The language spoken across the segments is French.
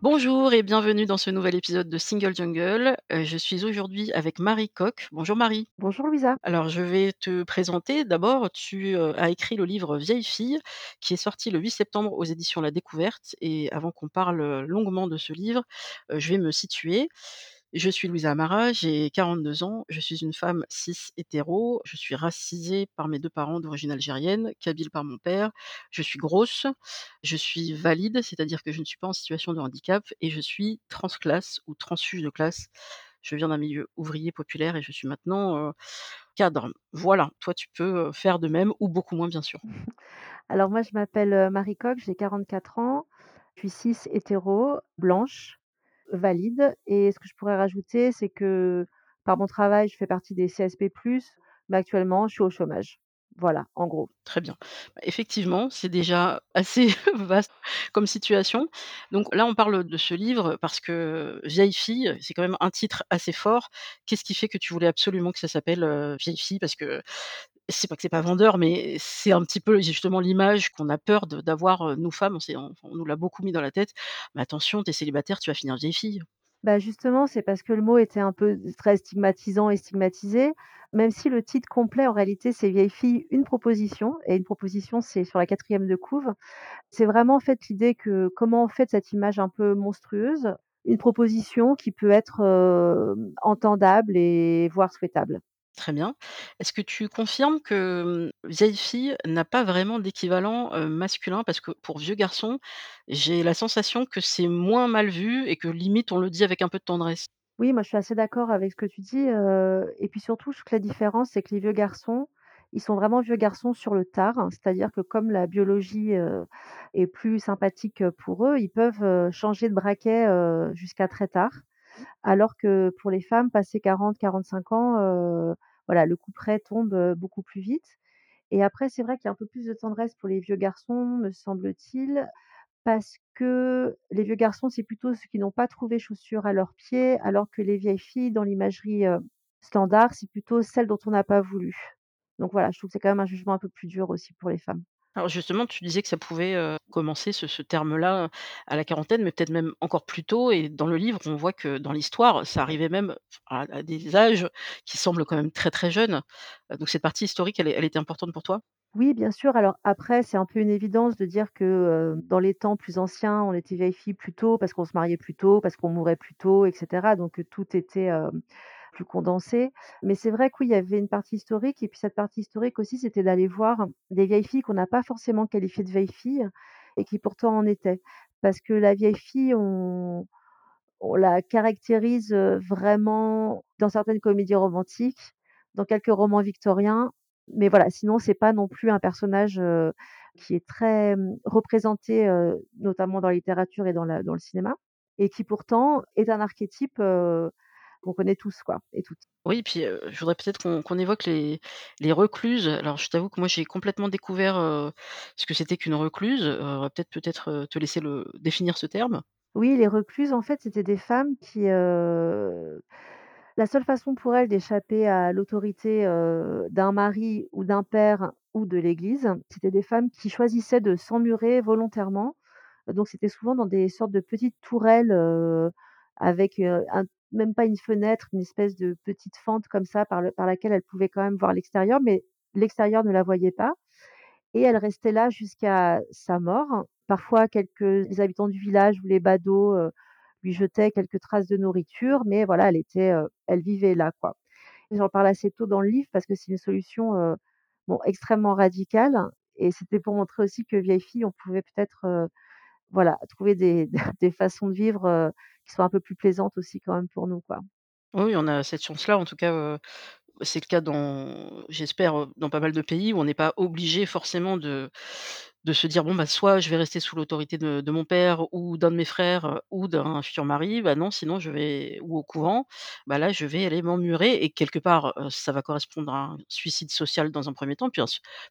Bonjour et bienvenue dans ce nouvel épisode de Single Jungle. Euh, je suis aujourd'hui avec Marie Coq. Bonjour Marie. Bonjour Louisa. Alors je vais te présenter. D'abord, tu euh, as écrit le livre Vieille fille qui est sorti le 8 septembre aux éditions La Découverte. Et avant qu'on parle longuement de ce livre, euh, je vais me situer. Je suis Louisa Amara, j'ai 42 ans, je suis une femme cis hétéro, je suis racisée par mes deux parents d'origine algérienne, kabyle par mon père, je suis grosse, je suis valide, c'est-à-dire que je ne suis pas en situation de handicap, et je suis transclasse ou transfuge de classe. Je viens d'un milieu ouvrier populaire et je suis maintenant cadre. Voilà, toi tu peux faire de même ou beaucoup moins bien sûr. Alors moi je m'appelle Marie Coq, j'ai 44 ans, je suis cis hétéro, blanche, valide et ce que je pourrais rajouter, c'est que par mon travail, je fais partie des CSP+, mais actuellement, je suis au chômage. Voilà, en gros. Très bien. Bah, effectivement, c'est déjà assez vaste comme situation. Donc là, on parle de ce livre parce que Vieille fille, c'est quand même un titre assez fort. Qu'est-ce qui fait que tu voulais absolument que ça s'appelle Vieille fille? Parce que c'est pas que c'est pas vendeur, mais c'est un petit peu justement l'image qu'on a peur d'avoir, nous femmes. On, nous l'a beaucoup mis dans la tête. Mais attention, t'es célibataire, tu vas finir vieille fille. Bah justement, c'est parce que le mot était un peu très stigmatisant et stigmatisé, même si le titre complet, en réalité, c'est Vieille fille, une proposition. Et une proposition, c'est sur la quatrième de couve. C'est vraiment en fait l'idée que comment on fait cette image un peu monstrueuse, une proposition qui peut être entendable et voire souhaitable. Très bien. Est-ce que tu confirmes que, mmh, vieille fille n'a pas vraiment d'équivalent, masculin? Parce que pour vieux garçon, j'ai la sensation que c'est moins mal vu et que limite on le dit avec un peu de tendresse. Oui, moi je suis assez d'accord avec ce que tu dis, et puis surtout, je que la différence, c'est que les vieux garçons, ils sont vraiment vieux garçons sur le tard. Hein. C'est-à-dire que comme la biologie, est plus sympathique, pour eux, ils peuvent, changer de braquet, jusqu'à très tard. Alors que pour les femmes, passé 40-45 ans, voilà, le couperet tombe beaucoup plus vite. Et après, c'est vrai qu'il y a un peu plus de tendresse pour les vieux garçons, me semble-t-il, parce que les vieux garçons, c'est plutôt ceux qui n'ont pas trouvé chaussures à leurs pieds, alors que les vieilles filles, dans l'imagerie standard, c'est plutôt celles dont on n'a pas voulu. Donc voilà, je trouve que c'est quand même un jugement un peu plus dur aussi pour les femmes. Alors justement, tu disais que ça pouvait, commencer ce terme-là, à la quarantaine, mais peut-être même encore plus tôt et dans le livre, on voit que dans l'histoire, ça arrivait même à des âges qui semblent quand même très, très jeunes. donc cette partie historique, elle était importante pour toi? Oui, bien sûr. Alors après, c'est un peu une évidence de dire que, dans les temps plus anciens, on était vieille fille plus tôt parce qu'on se mariait plus tôt, parce qu'on mourait plus tôt et cetera, donc tout était, plus condensé. Mais c'est vrai qu'il y avait une partie historique et puis cette partie historique aussi, c'était d'aller voir des vieilles filles qu'on n'a pas forcément qualifiées de vieilles filles et qui pourtant en étaient. Parce que la vieille fille, on on la caractérise, vraiment dans certaines comédies romantiques, dans quelques romans victoriens, mais voilà, sinon c'est pas non plus un personnage, qui est très, mmh, représenté, notamment dans la littérature et dans le cinéma et qui pourtant est un archétype, qu'on connaît tous quoi et toutes. Oui, puis, je voudrais peut-être qu'on évoque les les recluses. Alors je t'avoue que moi j'ai complètement découvert, ce que c'était qu'une recluse. Heu, peut-être peut-être, te laisser le définir ce terme? Oui, les recluses en fait, c'était des femmes qui, la seule façon pour elles d'échapper à l'autorité, d'un mari ou d'un père ou de l'église, c'était des femmes qui choisissaient de s'emmurer volontairement. Donc c'était souvent dans des sortes de petites tourelles, avec, un même pas une fenêtre, une espèce de petite fente comme ça par par laquelle elle pouvait quand même voir l'extérieur, mais l'extérieur ne la voyait pas et elle restait là jusqu'à sa mort. Parfois quelques habitants du village ou les badauds, heu, lui jetait quelques traces de nourriture, mais voilà, elle était, heu, elle vivait là, quoi. J'en parle assez tôt dans le livre parce que c'est une solution, heu, bon, extrêmement radicale et c'était pour montrer aussi que vieille fille, on pouvait peut-être, voilà, trouver des des façons de vivre, qui sont un peu plus plaisantes aussi quand même pour nous, quoi. Oui, on a cette chance-là, en tout cas, c'est le cas dans j'espère, dans pas mal de pays où on n'est pas obligé forcément de de se dire: «Bon, bah, soit je vais rester sous l'autorité de mon père ou d'un de mes frères, ou d'un futur mari, bah, non, sinon je vais ou au couvent, bah, là, je vais aller m'emmurer» et quelque part, ça va correspondre à un suicide social dans un premier temps, puis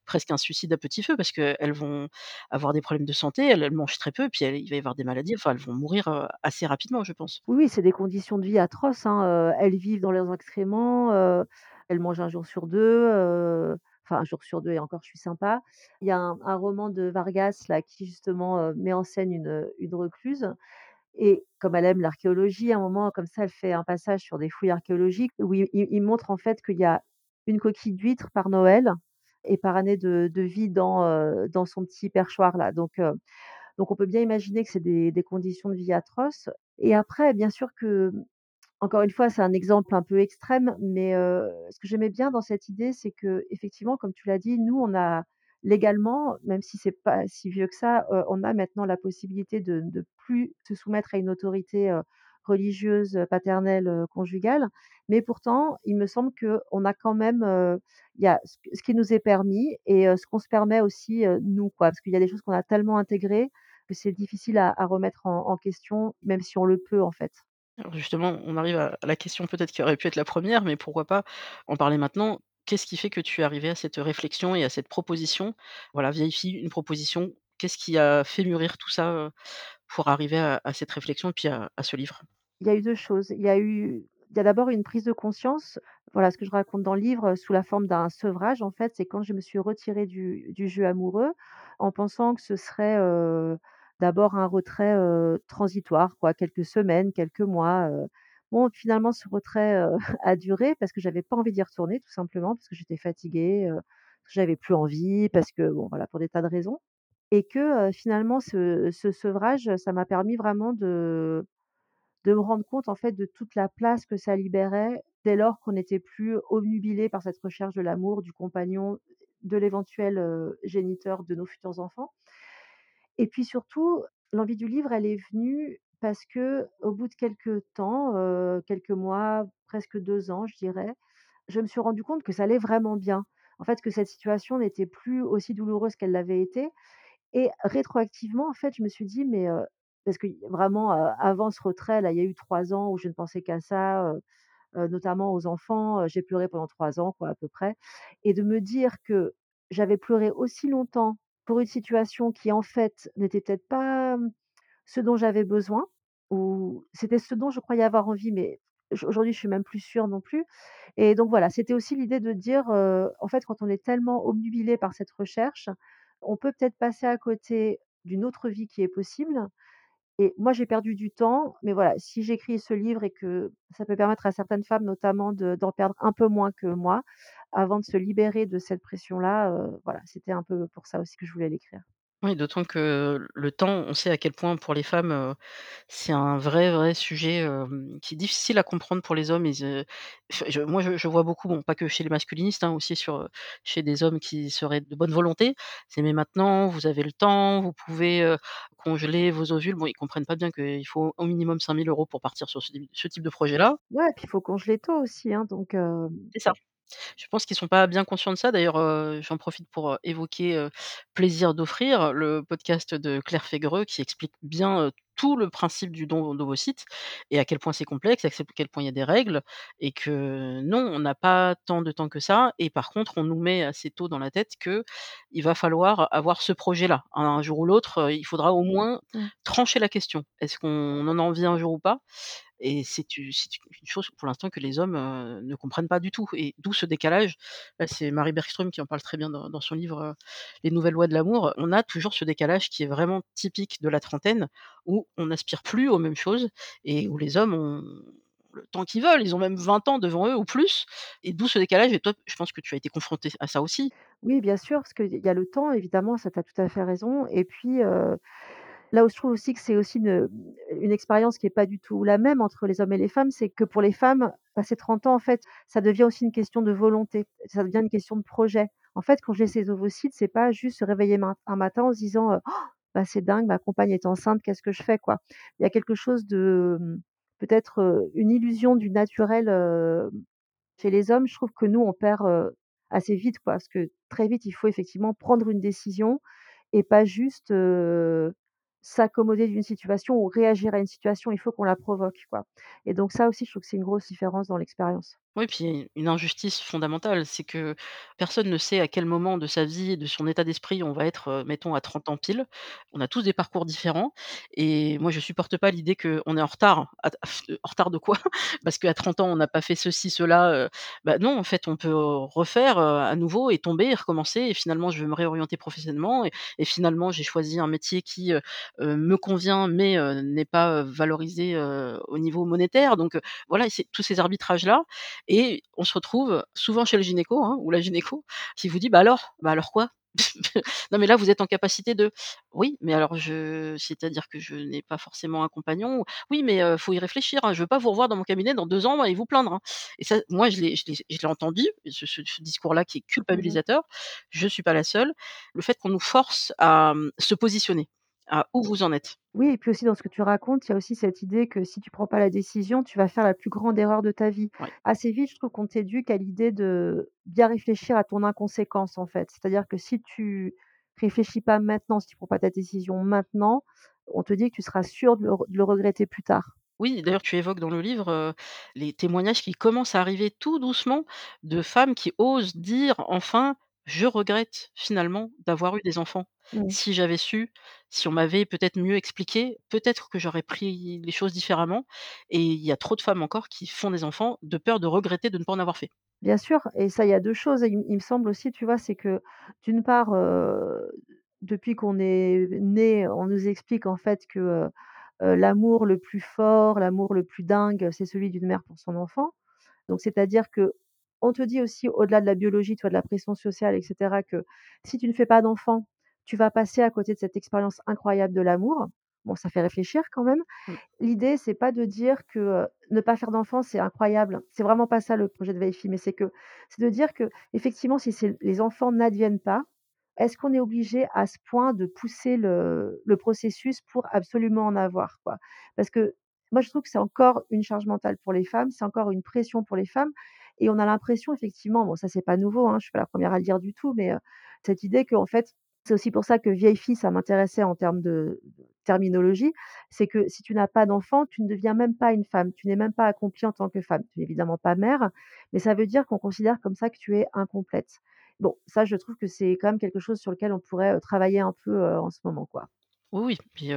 presque un suicide à petit feu parce qu'elles vont avoir des problèmes de santé, elles mangent très peu, puis elles il va y avoir des maladies, elles vont mourir, assez rapidement, je pense. Oui, c'est des conditions de vie atroces, hein, elles vivent dans leurs excréments, elles mangent un jour sur 2, heu, enfin un jour sur 2 et encore je suis sympa. Il y a un roman de Vargas là qui justement, heu, met en scène une, recluse et comme elle aime l'archéologie, à un moment comme ça, elle fait un passage sur des fouilles archéologiques où il montre en fait qu'il y a une coquille d'huître par Noël et par année de vie dans, heu, dans son petit perchoir là donc heu donc on peut bien imaginer que c'est des conditions de vie atroces et après bien sûr que, encore une fois, c'est un exemple un peu extrême, mais ce que j'aimais bien dans cette idée, c'est qu'effectivement, comme tu l'as dit, nous, on a légalement, même si c'est pas si vieux que ça, on a maintenant la possibilité de ne plus se soumettre à une autorité, religieuse, paternelle, conjugale. Mais pourtant, il me semble qu'on a quand même, il y a ce qui nous est permis et ce qu'on se permet aussi, nous, quoi. Parce qu'il y a des choses qu'on a tellement intégrées que c'est difficile à remettre en question, même si on le peut, en fait. Justement, on arrive à la question peut-être qui aurait pu être la première, mais pourquoi pas en parler maintenant? Qu'est-ce qui fait que tu es arrivé à cette réflexion et à cette proposition? Voilà, vieille fille, une proposition. Qu'est-ce qui a fait mûrir tout ça, heu, pour arriver à cette réflexion et puis à ce livre? Il y a eu 2 choses. Il y a eu il y a d'abord une prise de conscience. Voilà, ce que je raconte dans le livre, sous la forme d'un sevrage, en fait, c'est quand je me suis retirée du jeu amoureux, en pensant que ce serait, heu, d'abord un retrait, transitoire, quoi, quelques semaines, quelques mois. Bon, finalement, ce retrait, a duré parce que j'avais pas envie d'y retourner, tout simplement, parce que j'étais fatiguée, heu, que j'avais plus envie, parce que bon, voilà, pour des tas de raisons et que, finalement, ce ce sevrage, ça m'a permis vraiment de de me rendre compte en fait de toute la place que ça libérait dès lors qu'on n'était plus obnubilé par cette recherche de l'amour, du compagnon, de l'éventuel, géniteur de nos futurs enfants et puis surtout, l'envie du livre, elle est venue parce que au bout de quelques temps, quelques mois, presque 2 ans, je dirais, je me suis rendu compte que ça allait vraiment bien. En fait, que cette situation n'était plus aussi douloureuse qu'elle l'avait été et rétroactivement, en fait, je me suis dit: «Mais» parce que vraiment, avant ce retrait là, il y a eu 3 ans où je ne pensais qu'à ça, notamment aux enfants, j'ai pleuré pendant 3 ans quoi, à peu près et de me dire que j'avais pleuré aussi longtemps pour une situation qui, en fait, n'était peut-être pas, mmh, ce dont j'avais besoin ou c'était ce dont je croyais avoir envie, mais aujourd'hui, je suis même plus sûre non plus et donc voilà, c'était aussi l'idée de dire, en fait, quand on est tellement obnubilé par cette recherche, on peut peut-être passer à côté d'une autre vie qui est possible et moi, j'ai perdu du temps, mais voilà, si j'écris ce livre et que ça peut permettre à certaines femmes notamment de d'en perdre un peu moins que moi, avant de se libérer de cette pression-là, heu, voilà, c'était un peu pour ça aussi que je voulais l'écrire. Oui, d'autant que le temps, on sait à quel point pour les femmes, heu, c'est un vrai, vrai sujet, hem, qui est difficile à comprendre pour les hommes. Ils, heu, f je moi, je je vois beaucoup, bon, pas que chez les masculinistes, hein, aussi sur, heu, chez des hommes qui seraient de bonne volonté. C'est: «Mais maintenant, vous avez le temps, vous pouvez, heu, congeler vos ovules». Bon, ils comprennent pas bien qu'il faut au minimum 5 000 € pour partir sur ce type ce type de projet-là. Ouais, puis il faut congeler tôt aussi, hein, donc C'est ça. Je pense qu'ils sont pas bien conscients de ça. D'ailleurs, heu, j'en profite pour, heu, évoquer, heu, Plaisir d'offrir, le podcast de Claire Fégreux qui explique bien, heu, tout le principe du don d'ovocytes et à quel point c'est complexe, à quel point il y a des règles et que non, on n'a pas tant de temps que ça et par contre, on nous met assez tôt dans la tête que il va falloir avoir ce projet-là. Un jour ou l'autre, heu, il faudra au moins mmh. trancher la question. Est-ce qu'on en a envie un jour ou pas? Et c'est une chose pour l'instant que les hommes, ne comprennent pas du tout et d'où ce décalage. C'est Marie Bergström qui en parle très bien dans son livre, Les nouvelles lois de l'amour. On a toujours ce décalage qui est vraiment typique de la trentaine, où on n'aspire plus aux mêmes choses et où les hommes ont le temps qu'ils veulent. Ils ont même 20 ans devant eux ou plus et d'où ce décalage et toi, je pense que tu as été confronté à ça aussi? Oui, bien sûr, parce qu'il y a le temps évidemment, ça tu as tout à fait raison et puis, Là où je trouve aussi que c'est aussi une, une expérience qui est pas du tout la même entre les hommes et les femmes, c'est que pour les femmes, passer 30 ans, en fait, ça devient aussi une question de volonté, ça devient une question de projet. En fait, quand j'ai ces ovocytes, c'est pas juste se réveiller un matin en se disant, heu: «Bah, c'est dingue, ma compagne est enceinte, qu'est-ce que je fais?» quoi? Il y a quelque chose de, mmh, peut-être, une illusion du naturel, chez les hommes. Je trouve que nous, on perd, assez vite, quoi, parce que très vite, il faut effectivement prendre une décision et pas juste, s'accommoder d'une situation ou réagir à une situation. Il faut qu'on la provoque, quoi et donc ça aussi, je trouve que c'est une grosse différence dans l'expérience. Oui, puis une injustice fondamentale, c'est que personne ne sait à quel moment de sa vie et de son état d'esprit on va être, mettons à 30 ans pile. On a tous des parcours différents et moi je supporte pas l'idée qu'on est en retard. En retard de quoi? Parce qu'à 30 ans on n'a pas fait ceci, cela, bah, non en fait on peut, refaire, à nouveau et tomber et recommencer et finalement je vais me réorienter professionnellement et finalement j'ai choisi un métier qui, me convient mais n'est pas, valorisé, au niveau monétaire donc voilà, tous ces arbitrages-là et on se retrouve souvent chez le gynéco, hein, ou la gynéco qui vous dit: «Bah alors? Bah alors quoi? Non mais là vous êtes en capacité de» «Oui, mais alors je c'est-à-dire que je n'ai pas forcément un compagnon?» «Oui, mais heu, faut y réfléchir, hein, je veux pas vous revoir dans mon cabinet dans 2 ans et vous plaindre, hein» et ça, moi je l'ai je l'ai je l'ai entendu, ce ce ce discours-là qui est Mmh culpabilisateur. Je suis pas la seule. Le fait qu'on nous force à, mmh, se positionner, à où vous en êtes. Oui et puis aussi dans ce que tu racontes, il y a aussi cette idée que si tu prends pas la décision, tu vas faire la plus grande erreur de ta vie. Ouais. Assez vite, je trouve qu'on t'éduque à l'idée de bien réfléchir à ton inconséquence, en fait. C'est-à-dire que si tu réfléchis pas maintenant, si tu prends pas ta décision maintenant, on te dit que tu seras sûr de le re de le regretter plus tard. Oui, d'ailleurs, tu évoques dans le livre, les témoignages qui commencent à arriver tout doucement de femmes qui osent dire enfin: «Je regrette finalement d'avoir eu des enfants. Mmh. Si j'avais su, si on m'avait peut-être mieux expliqué, peut-être que j'aurais pris les choses différemment» et il y a trop de femmes encore qui font des enfants de peur de regretter de ne pas en avoir fait. Bien sûr et ça, il y a 2 choses. Il me semble aussi, tu vois, c'est que d'une part, depuis qu'on est né, on nous explique en fait que, l'amour le plus fort, l'amour le plus dingue, c'est celui d'une mère pour son enfant. Donc c'est-à-dire qu'on te dit aussi au-delà de la biologie, tu vois, de la pression sociale et cetera, que si tu ne fais pas d'enfant, tu vas passer à côté de cette expérience incroyable de l'amour. Bon, ça fait réfléchir quand même. Mmh. L'idée, c'est pas de dire que, heu, ne pas faire d'enfant, c'est incroyable. C'est vraiment pas ça le projet de Veil-Fi, mais c'est que c'est de dire que effectivement, si les enfants n'adviennent pas, est-ce qu'on est obligé à ce point de pousser le le processus pour absolument en avoir, quoi? Parce que moi, je trouve que c'est encore une charge mentale pour les femmes, c'est encore une pression pour les femmes et on a l'impression effectivement, bon ça c'est pas nouveau, hein, je suis pas la première à le dire du tout, mais, cette idée qu'en fait c'est aussi pour ça que vieille fille, ça m'intéressait en termes de terminologie, c'est que si tu n'as pas d'enfant, tu ne deviens même pas une femme, tu n'es même pas accomplie en tant que femme. Tu es évidemment pas mère, mais ça veut dire qu'on considère comme ça que tu es incomplète. Bon, ça je trouve que c'est quand même quelque chose sur lequel on pourrait, travailler un peu, en ce moment, quoi. Oui, oui,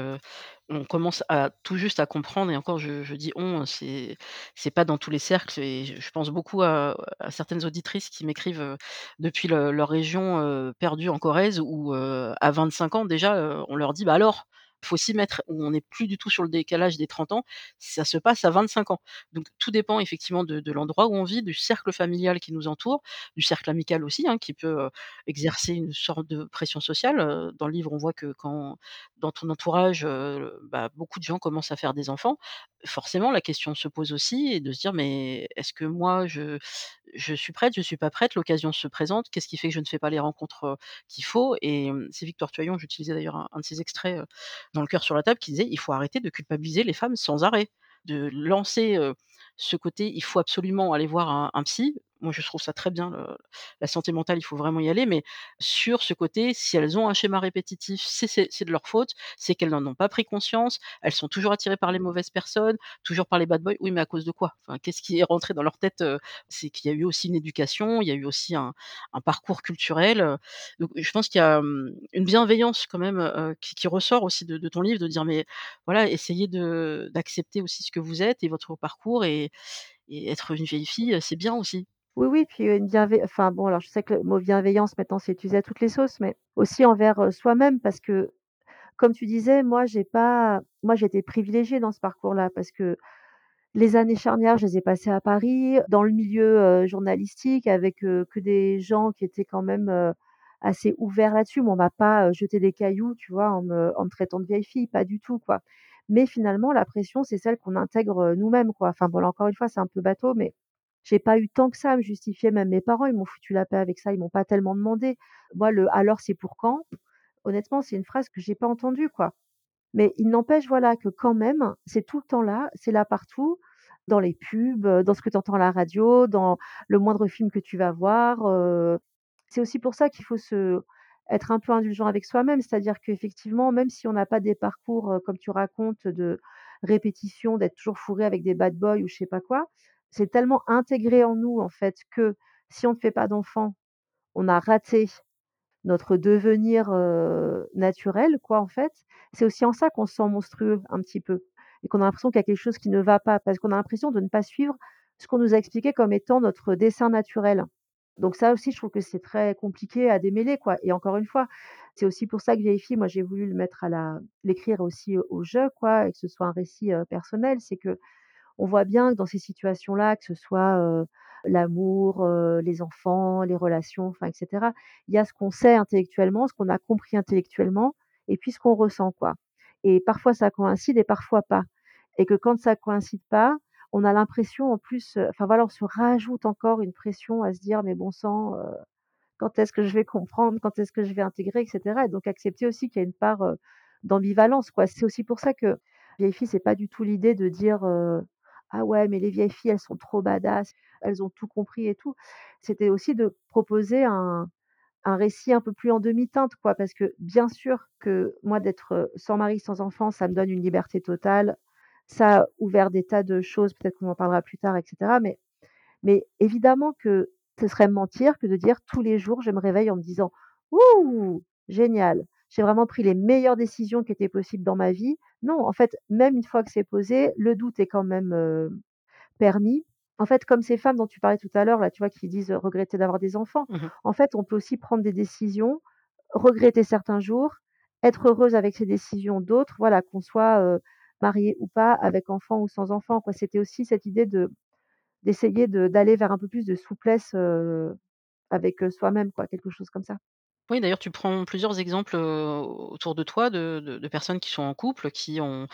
on commence à tout juste à comprendre et encore je dis «on», c'est c'est pas dans tous les cercles et je pense beaucoup à certaines auditrices qui m'écrivent, depuis le leur région, perdue en Corrèze où, heu, à 25 ans déjà, on leur dit: «Bah alors, faut s'y mettre». On n'est plus du tout sur le décalage des 30 ans, ça se passe à 25 ans. Donc tout dépend effectivement de l'endroit où on vit, du cercle familial qui nous entoure, du cercle amical aussi, hein, qui peut, heu, exercer une sorte de pression sociale. Heu, dans le livre, on voit que quand dans ton entourage, heu, bah, beaucoup de gens commencent à faire des enfants. Forcément, la question se pose aussi et de se dire: «Mais est-ce que moi je je suis prête, je suis pas prête?» l'occasion se présente, qu'est-ce qui fait que je ne fais pas les rencontres, qu'il faut? Et c'est Victor Tuaillon, j'utilisais d'ailleurs un un de ses extraits, dans Le cœur sur la table, qui disait: «Il faut arrêter de culpabiliser les femmes sans arrêt». De lancer, ce côté: «Il faut absolument aller voir un psy». Moi, je trouve ça très bien, la santé mentale, il faut vraiment y aller, mais sur ce côté, si elles ont un schéma répétitif, c'est de leur faute, c'est qu'elles n'en ont pas pris conscience, elles sont toujours attirées par les mauvaises personnes, toujours par les bad boys. Oui, mais à cause de quoi? Qu'est-ce qui est rentré dans leur tête, heu? C'est qu'il y a eu aussi une éducation, il y a eu aussi un parcours culturel, heu, donc je pense qu'il y a, une bienveillance quand même, heu, qui ressort aussi de ton livre, de dire: «Mais voilà, essayez d'accepter aussi ce que vous êtes et votre parcours et et être une vieille fille, c'est bien aussi». Oui, oui, puis, une bienveil enfin bon, alors je sais que le mot bienveillance maintenant c'est utilisé à toutes les sauces, mais aussi envers, soi-même parce que comme tu disais, moi j'ai pas moi j'ai été privilégiée dans ce parcours-là parce que les années charnières, je les ai passées à Paris, dans le milieu, journalistique avec, que des gens qui étaient quand même, assez ouverts là-dessus, mais on m'a pas, jeté des cailloux, tu vois, en me traitant de vieille fille, pas du tout, quoi. Mais finalement, la pression, c'est celle qu'on intègre, nous-mêmes, quoi. Enfin bon, là, encore une fois, c'est un peu bateau, mais j'ai pas eu tant que ça à me justifier. Même mes parents, ils m'ont foutu la paix avec ça, ils m'ont pas tellement demandé. Moi, le «alors c'est pour quand?» honnêtement, c'est une phrase que j'ai pas entendue, quoi. Mais il n'empêche, voilà, que quand même, c'est tout le temps là, c'est là partout, dans les pubs, dans ce que tu entends à la radio, dans le moindre film que tu vas voir. C'est aussi pour ça qu'il faut se être un peu indulgent avec soi-même. C'est-à-dire qu'effectivement, même si on n'a pas des parcours, heu, comme tu racontes, de répétition, d'être toujours fourré avec des bad boys ou je sais pas quoi, c'est tellement intégré en nous, en fait, que si on ne fait pas d'enfant, on a raté notre devenir, heu, naturel quoi, en fait. C'est aussi en ça qu'on se sent monstrueux un petit peu et qu'on a l'impression qu'il y a quelque chose qui ne va pas, parce qu'on a l'impression de ne pas suivre ce qu'on nous a expliqué comme étant notre dessin naturel. Donc ça aussi, je trouve que c'est très compliqué à démêler, quoi et encore une fois, c'est aussi pour ça que fille, moi, j'ai voulu le mettre à la l'écrire aussi au jeu, quoi et que ce soit un récit, personnel. C'est que on voit bien que dans ces situations-là, que ce soit, l'amour, les enfants, les relations, enfin et cetera, il y a ce qu'on sait intellectuellement, ce qu'on a compris intellectuellement et puis ce qu'on ressent, quoi et parfois ça coïncide et parfois pas et que quand ça coïncide pas, on a l'impression en plus, enfin voilà, on se rajoute encore une pression à se dire: «Mais bon sang, quand est-ce que je vais comprendre? Quand est-ce que je vais intégrer?» et cetera et donc accepter aussi qu'il y a une part, d'ambivalence, quoi. C'est aussi pour ça que Vieille fille, c'est pas du tout l'idée de dire, «Ah ouais, mais les vieilles filles, elles sont trop badass, elles ont tout compris et tout». C'était aussi de proposer un un récit un peu plus en demi-teinte, quoi, parce que bien sûr que moi d'être, sans mari, sans enfant, ça me donne une liberté totale. Ça a ouvert des tas de choses, peut-être qu'on en parlera plus tard et cetera, mais mais évidemment que ce serait mentir que de dire tous les jours, je me réveille en me disant: «Ouh, génial, j'ai vraiment pris les meilleures décisions qui étaient possibles dans ma vie». Non, en fait, même une fois que c'est posé, le doute est quand même, permis. En fait, comme ces femmes dont tu parlais tout à l'heure, là, tu vois, qui disent, regretter d'avoir des enfants. Mmh mh. En fait, on peut aussi prendre des décisions, regretter certains jours, être heureuse avec ces décisions d'autres, voilà, qu'on soit, marié ou pas, avec enfant ou sans enfant, quoi. C'était aussi cette idée de d'essayer de d'aller vers un peu plus de souplesse, avec, soi-même, quoi, quelque chose comme ça. Oui, d'ailleurs, tu prends plusieurs exemples, autour de toi de de de personnes qui sont en couple, qui ont,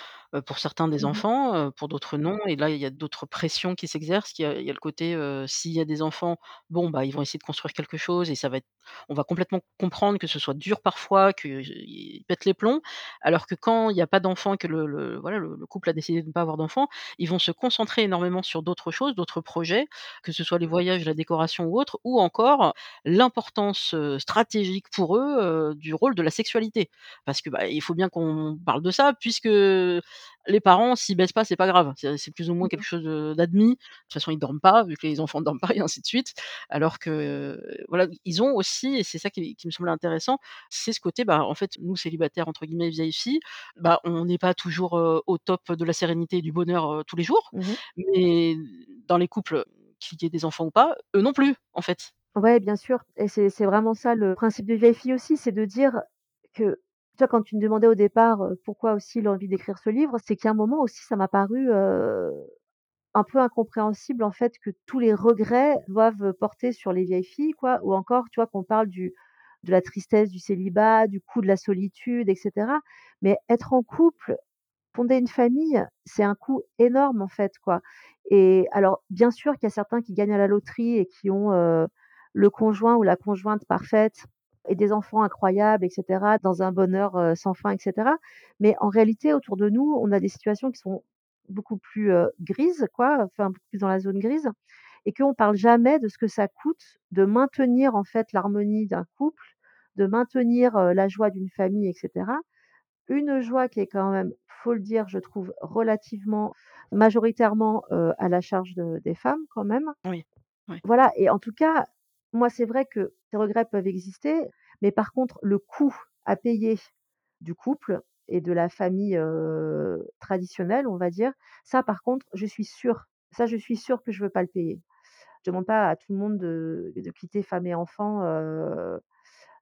pour certains des Mmh mh. enfants, pour d'autres non et là, il y a d'autres pressions qui s'exercent. Il y a il y a le côté, s'il y a des enfants, bon, bah, ils vont essayer de construire quelque chose et ça va être on va complètement comprendre que ce soit dur parfois, qu'ils pètent les plombs. Alors que quand il y a pas d'enfants, que le le voilà, le le couple a décidé de ne pas avoir d'enfants, ils vont se concentrer énormément sur d'autres choses, d'autres projets, que ce soit les voyages, la décoration ou autre, ou encore l'importance, stratégique pour eux, du rôle de la sexualité. Parce que, bah, il faut bien qu'on parle de ça puisque les parents s'ils baissent pas, c'est pas grave. C'est plus ou moins Mmh quelque mh. chose, d'admis. De toute façon, ils dorment pas, vu que les enfants dorment pas et ainsi de suite. Alors que, voilà, ils ont aussi et c'est ça qui qui me semblait intéressant, c'est ce côté, bah, en fait, nous célibataires entre guillemets «vieilles filles», bah, on n'est pas toujours, au top de la sérénité et du bonheur, heu, tous les jours. Mmh mh. Mais dans les couples, qu'il y ait des enfants ou pas, eux non plus, en fait. Ouais, bien sûr et c'est vraiment ça le principe Vieille fille aussi, c'est de dire que tu vois, quand tu me demandais au départ, pourquoi aussi l'envie d'écrire ce livre, c'est a un moment aussi ça m'a paru, un peu incompréhensible en fait que tous les regrets doivent, porter sur les vieilles filles quoi ou encore tu vois qu'on parle du de la tristesse du célibat, du coût de la solitude et cetera. Mais être en couple Fonder une famille, c'est un coût énorme en fait, quoi et alors bien sûr qu'il y a certains qui gagnent à la loterie et qui ont, heu, le conjoint ou la conjointe parfaite et des enfants incroyables et cetera, dans un bonheur, heu, sans fin et cetera. Mais en réalité, autour de nous, on a des situations qui sont beaucoup plus, heu, grises quoi, enfin beaucoup plus dans la zone grise et qu'on parle jamais de ce que ça coûte de maintenir en fait l'harmonie d'un couple, de maintenir, heu, la joie d'une famille et cetera. Une joie qui est quand même, faut le dire, je trouve relativement majoritairement, à la charge de des femmes quand même. Oui, oui, Voilà et en tout cas, moi c'est vrai que ces regrets peuvent exister, mais par contre le coût à payer du couple et de la famille, traditionnelle, on va dire, ça par contre, je suis sûre, ça que je veux pas le payer. Je demande pas à tout le monde de quitter femme et enfants, heu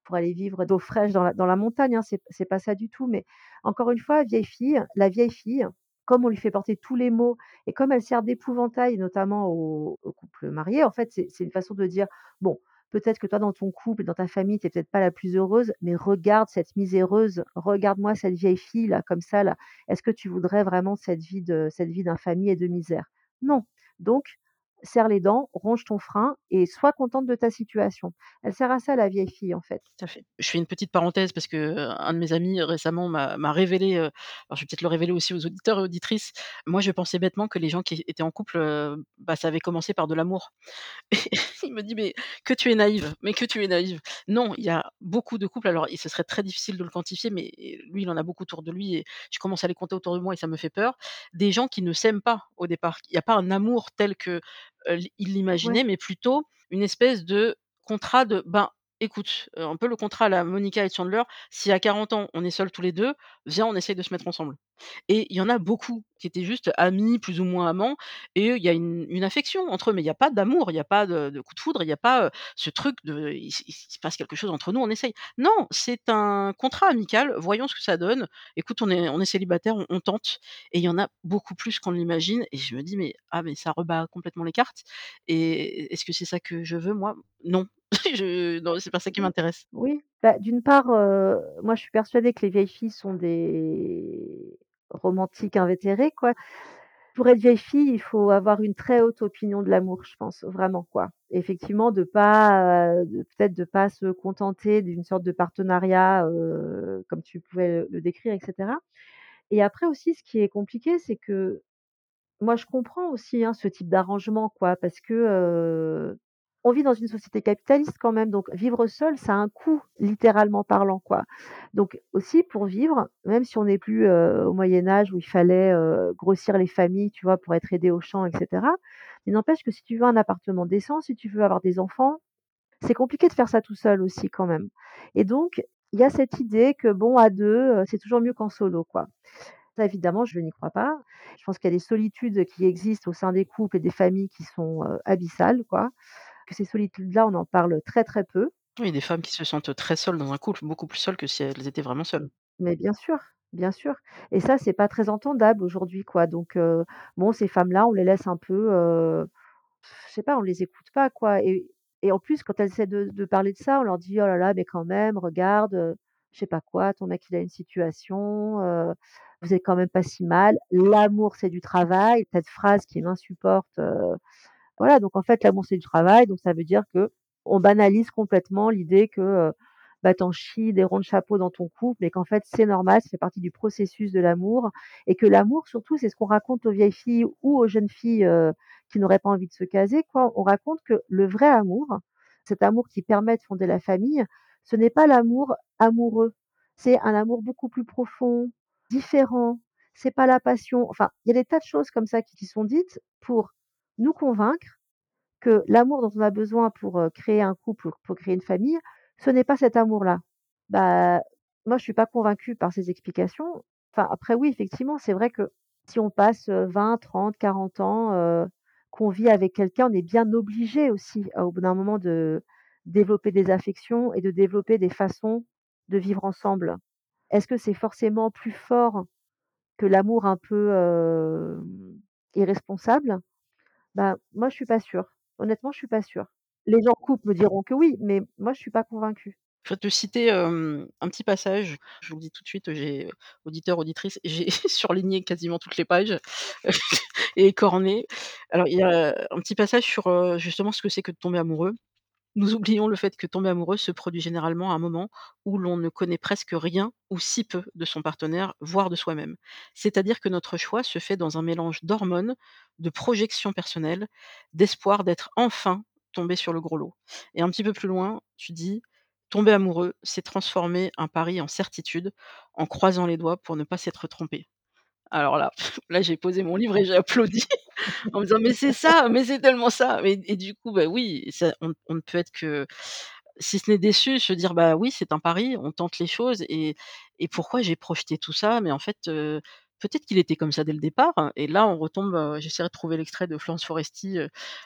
pour aller vivre d'eau fraîche dans la montagne, hein, c'est pas ça du tout, mais encore une fois, vieille fille, la vieille fille, comme on lui fait porter tous les maux et comme elle sert d'épouvantail notamment aux aux couples mariés, en fait, c'est une façon de dire: «Bon, peut-être que toi, dans ton couple dans ta famille, tu es peut-être pas la plus heureuse, mais regarde cette miséreuse, regarde-moi cette vieille fille là, comme ça là. Est-ce que tu voudrais vraiment cette vie de cette vie d'infamie et de misère? Non. Donc serre les dents, ronge ton frein et sois contente de ta situation. Elle sert à ça la vieille fille, en fait. Je fais une petite parenthèse parce que, un de mes amis récemment m'a révélé, alors je vais peut-être le révéler aussi aux auditeurs et auditrices. Moi, je pensais bêtement que les gens qui étaient en couple, bah, ça avait commencé par de l'amour. Il me dit: «Mais que tu es naïve, mais que tu es naïve». Non, il y a beaucoup de couples, alors ce serait très difficile de le quantifier, mais lui, il en a beaucoup autour de lui et je commence à les compter autour de moi et ça me fait peur. Des gens qui ne s'aiment pas au départ. Il y a pas un amour tel que, heu, ils Ouais. l'imaginaient, mais plutôt une espèce de contrat de, ben, écoute, heu, un peu le contrat à la Monica et Chandler, si à 40 ans, on est seuls tous les 2, viens, on essaye de se mettre ensemble. Et il y en a beaucoup qui étaient juste amis, plus ou moins amants et il y a une une affection entre eux, mais il y a pas d'amour, il y a pas de de coup de foudre, il y a pas, heu, ce truc de il se passe quelque chose entre nous, on essaye. Non, c'est un contrat amical, voyons ce que ça donne. Écoute, on est on est célibataires, on on tente et il y en a beaucoup plus qu'on ne l'imagine et je me dis: «Mais ah mais ça rebat complètement les cartes et est-ce que c'est ça que je veux moi? Non, je non, c'est pas ça qui Mmh. m'intéresse». Oui, bah, d'une part, moi je suis persuadée que les vieilles filles sont des romantiques invétérées, quoi. Pour être vieille fille, il faut avoir une très haute opinion de l'amour, je pense, vraiment, quoi. Effectivement, de pas, peut-être de pas se contenter d'une sorte de partenariat, comme tu pouvais le décrire et cetera. Et après aussi, ce qui est compliqué, c'est que moi, je comprends aussi, hein, ce type d'arrangement, quoi, parce que, on vit dans une société capitaliste quand même, donc vivre seul, ça a un coût, littéralement parlant, quoi. Donc aussi pour vivre, même si on n'est plus, heu, au Moyen Âge où il fallait, heu, grossir les familles, tu vois, pour être aidé aux champs et cetera. Il n'empêche que si tu veux un appartement décent, si tu veux avoir des enfants, c'est compliqué de faire ça tout seul aussi quand même. Et donc il y a cette idée que bon, à 2, heu, c'est toujours mieux qu'en solo, quoi. Ça évidemment, je n'y crois pas. Je pense qu'il y a des solitudes qui existent au sein des couples et des familles qui sont, abyssales, quoi. Que ces solitudes-là, on en parle très, très peu. Oui, des femmes qui se sentent très seules dans un couple, beaucoup plus seules que si elles étaient vraiment seules. Mais bien sûr, bien sûr. Et ça, c'est pas très entendable aujourd'hui, quoi. Donc, heu, bon, ces femmes-là, on les laisse un peu, heu, je sais pas, on les écoute pas, quoi. Et et en plus, quand elles essaient de de parler de ça, on leur dit: «Oh là là, mais quand même, regarde, heu, je sais pas quoi, ton mec, il a une situation, heu, vous êtes quand même pas si mal. L'amour, c'est du travail». Cette phrase qui m'insupporte, heu Voilà, donc en fait, l'amour, c'est du travail, donc ça veut dire qu'on banalise complètement l'idée que, heu, bah, tu en chies des ronds de chapeau dans ton couple, mais qu'en fait, c'est normal, ça fait partie du processus de l'amour et que l'amour, surtout, c'est ce qu'on raconte aux vieilles filles ou aux jeunes filles, heu, qui n'auraient pas envie de se caser, quoi. On raconte que le vrai amour, cet amour qui permet de fonder la famille, ce n'est pas l'amour amoureux. C'est un amour beaucoup plus profond, différent. C'est pas la passion. Enfin, il y a des tas de choses comme ça qui qui sont dites pour nous convaincre que l'amour dont on a besoin pour, heu, créer un couple, pour créer une famille, ce n'est pas cet amour-là. Bah, moi, je suis pas convaincue par ces explications. Après oui, effectivement, c'est vrai que si on passe, heu, 20-30-40 ans, heu, qu'on vit avec quelqu'un, on est bien obligé aussi, au bout d'un moment, de développer des affections et de développer des façons de vivre ensemble. Est-ce que c'est forcément plus fort que l'amour un peu, irresponsable? Bah, moi, je suis pas sûre. Honnêtement, je suis pas sûre. Les gens en couple me diront que oui, mais moi, je suis pas convaincue. Je vais te citer, un petit passage, je vous le dis tout de suite, j'ai auditeurs, auditrices, j'ai surligné quasiment toutes les pages et écorné. Alors il y a un petit passage sur, justement ce que c'est que de tomber amoureux. Nous oublions le fait que tomber amoureux se produit généralement à un moment où l'on ne connaît presque rien ou si peu de son partenaire, voire de soi-même. C'est-à-dire que notre choix se fait dans un mélange d'hormones, de projections personnelles, d'espoir d'être enfin tombé sur le gros lot. Et un petit peu plus loin, tu dis: «Tomber amoureux, c'est transformer un pari en certitude, en croisant les doigts pour ne pas s'être trompé». Alors là, là j'ai posé mon livre et j'ai applaudi en me disant: «Mais c'est ça, mais c'est tellement ça!» et du coup, bah, oui, on ne peut être que si ce n'est déçu, se dire: «Bah, oui, c'est un pari, on tente les choses et et pourquoi j'ai projeté tout ça? Mais en fait, peut-être qu'il était comme ça dès le départ» et là, on retombe, j'essaierai de trouver l'extrait de Florence Foresti,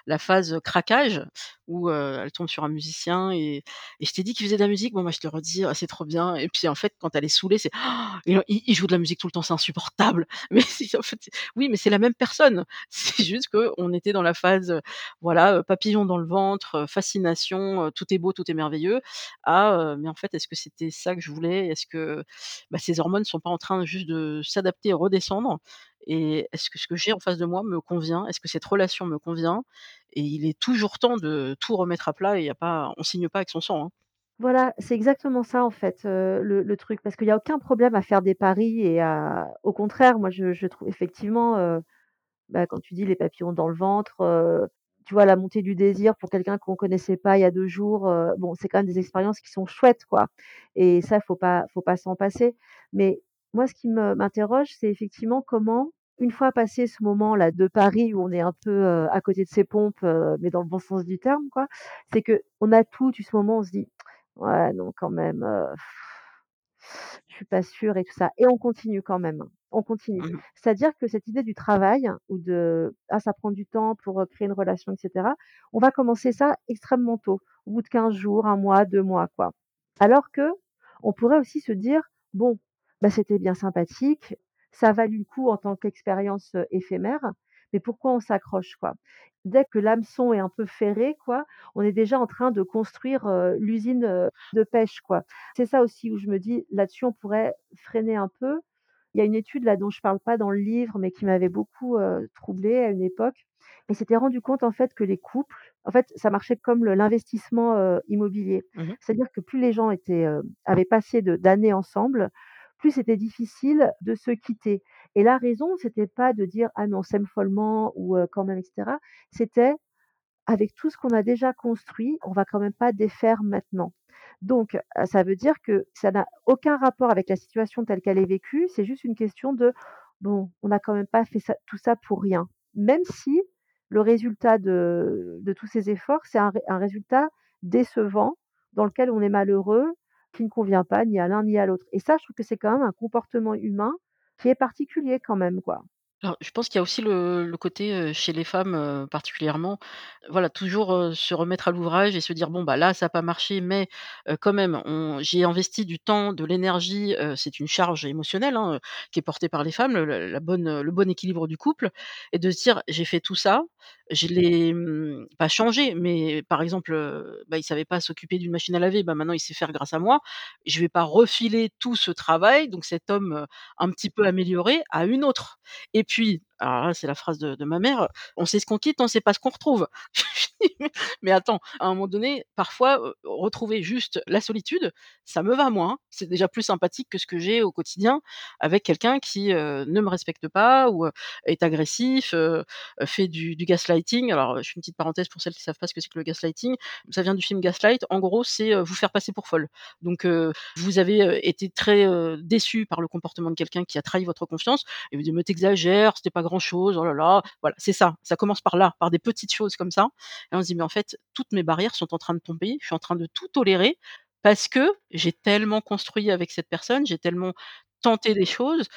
la phase craquage où, heu, elle tombe sur un musicien et et je t'ai dit qu'il faisait de la musique, bon, bah, je te le redis, ah, c'est trop bien et puis, en fait, quand elle est saoulée, c'est: «Il il joue de la musique tout le temps, c'est insupportable!» mais en fait, oui, mais c'est la même personne. C'est juste qu'on était dans la phase, voilà, heu, papillons dans le ventre, fascination, tout est beau, tout est merveilleux, heu, mais en fait, est-ce que c'était ça que je voulais? Est-ce que, bah, ces hormones sont pas en train juste de s'adapter et redescendre? Et est-ce que ce que j'ai en face de moi me convient? Est-ce que cette relation me convient? Et il est toujours temps de tout remettre à plat et y a pas on signe pas avec son sang, hein. Voilà, c'est exactement ça, en fait, le truc. Parce qu'il y a aucun problème à faire des paris et au contraire, moi, je trouve effectivement, bah, quand tu dis les papillons dans le ventre, tu vois, la montée du désir pour quelqu'un qu'on connaissait pas il y a 2 jours, bon, c'est quand même des expériences qui sont chouettes, quoi et ça, faut pas faut pas s'en passer. Mais moi, ce qui me m'interroge, c'est effectivement comment, une fois passé ce moment-là de pari où on est un peu, heu, à côté de ses pompes, heu, mais dans le bon sens du terme, quoi, c'est qu'on a tout eu ce moment, on se dit: «Ouais, non, quand même, heu, je suis pas sûre» et tout ça et on continue quand même, on continue. Mmh mh. C'est-à-dire que cette idée du travail ou de: «Ah, ça prend du temps pour, heu, créer une relation» et cetera, on va commencer ça extrêmement tôt, au bout de 15 jours, 1 mois, 2 mois, quoi. Alors qu'on pourrait aussi se dire: «Bon, bah, c'était bien sympathique, ça a valu le coup en tant qu'expérience, éphémère, mais pourquoi on s'accroche, quoi?» Dès que l'hameçon est un peu ferré, quoi, on est déjà en train de construire, l'usine, de pêche, quoi. C'est ça aussi où je me dis: «Là-dessus, on pourrait freiner un peu». Il y a une étude là dont je parle pas dans le livre, mais qui m'avait beaucoup, troublée à une époque. Ils s'étaient rendus compte, en fait, que les couples en fait, ça marchait comme l'investissement, immobilier. Mmh mh. C'est-à-dire que plus les gens étaient, avaient passé d'années ensemble, plus c'était difficile de se quitter et la raison, c'était pas de dire: «Ah mais on s'aime follement» ou «quand même» et cetera. C'était: «Avec tout ce qu'on a déjà construit, on va quand même pas défaire maintenant». Donc ça veut dire que ça n'a aucun rapport avec la situation telle qu'elle est vécue, c'est juste une question de: «Bon, on n'a quand même pas fait tout ça pour rien». Même si le résultat de tous ces efforts, c'est un résultat décevant, dans lequel on est malheureux, qui ne convient pas ni à l'un ni à l'autre et ça, je trouve que c'est quand même un comportement humain qui est particulier quand même, quoi. Alors, je pense qu'il y a aussi le le côté, chez les femmes, particulièrement, voilà, toujours, se remettre à l'ouvrage et se dire: «Bon, bah, là, ça a pas marché, mais quand même, on j'ai investi du temps, de l'énergie», c'est une charge émotionnelle, hein, qui est portée par les femmes, le la bonne, le bon équilibre du couple et de se dire: «J'ai fait tout ça, je l'ai, mmh, pas changé, mais par exemple, heu, bah, il savait pas s'occuper d'une machine à laver, bah, maintenant il sait faire grâce à moi. Je vais pas refiler tout ce travail, donc cet homme, un petit peu amélioré, à une autre» et puis, alors là, c'est la phrase de ma mère: «On sait ce qu'on quitte, on sait pas ce qu'on retrouve». Mais attends, à un moment donné, parfois, retrouver juste la solitude, ça me va moi, hein. C'est déjà plus sympathique que ce que j'ai au quotidien avec quelqu'un qui, ne me respecte pas ou, est agressif, fait du gaslighting. Alors, je fais une petite parenthèse pour celles qui savent pas ce que c'est que le gaslighting. Ça vient du film Gaslight. En gros, c'est, vous faire passer pour folle. Donc, vous avez, été très, heu, déçue par le comportement de quelqu'un qui a trahi votre confiance et vous dites: «Mais tu exagères, c'était pas grand chose, oh là là». Voilà, c'est ça. Ça commence par là, par des petites choses comme ça et on se dit: «Mais en fait, toutes mes barrières sont en train de tomber. Je suis en train de tout tolérer parce que j'ai tellement construit avec cette personne, j'ai tellement tenté des choses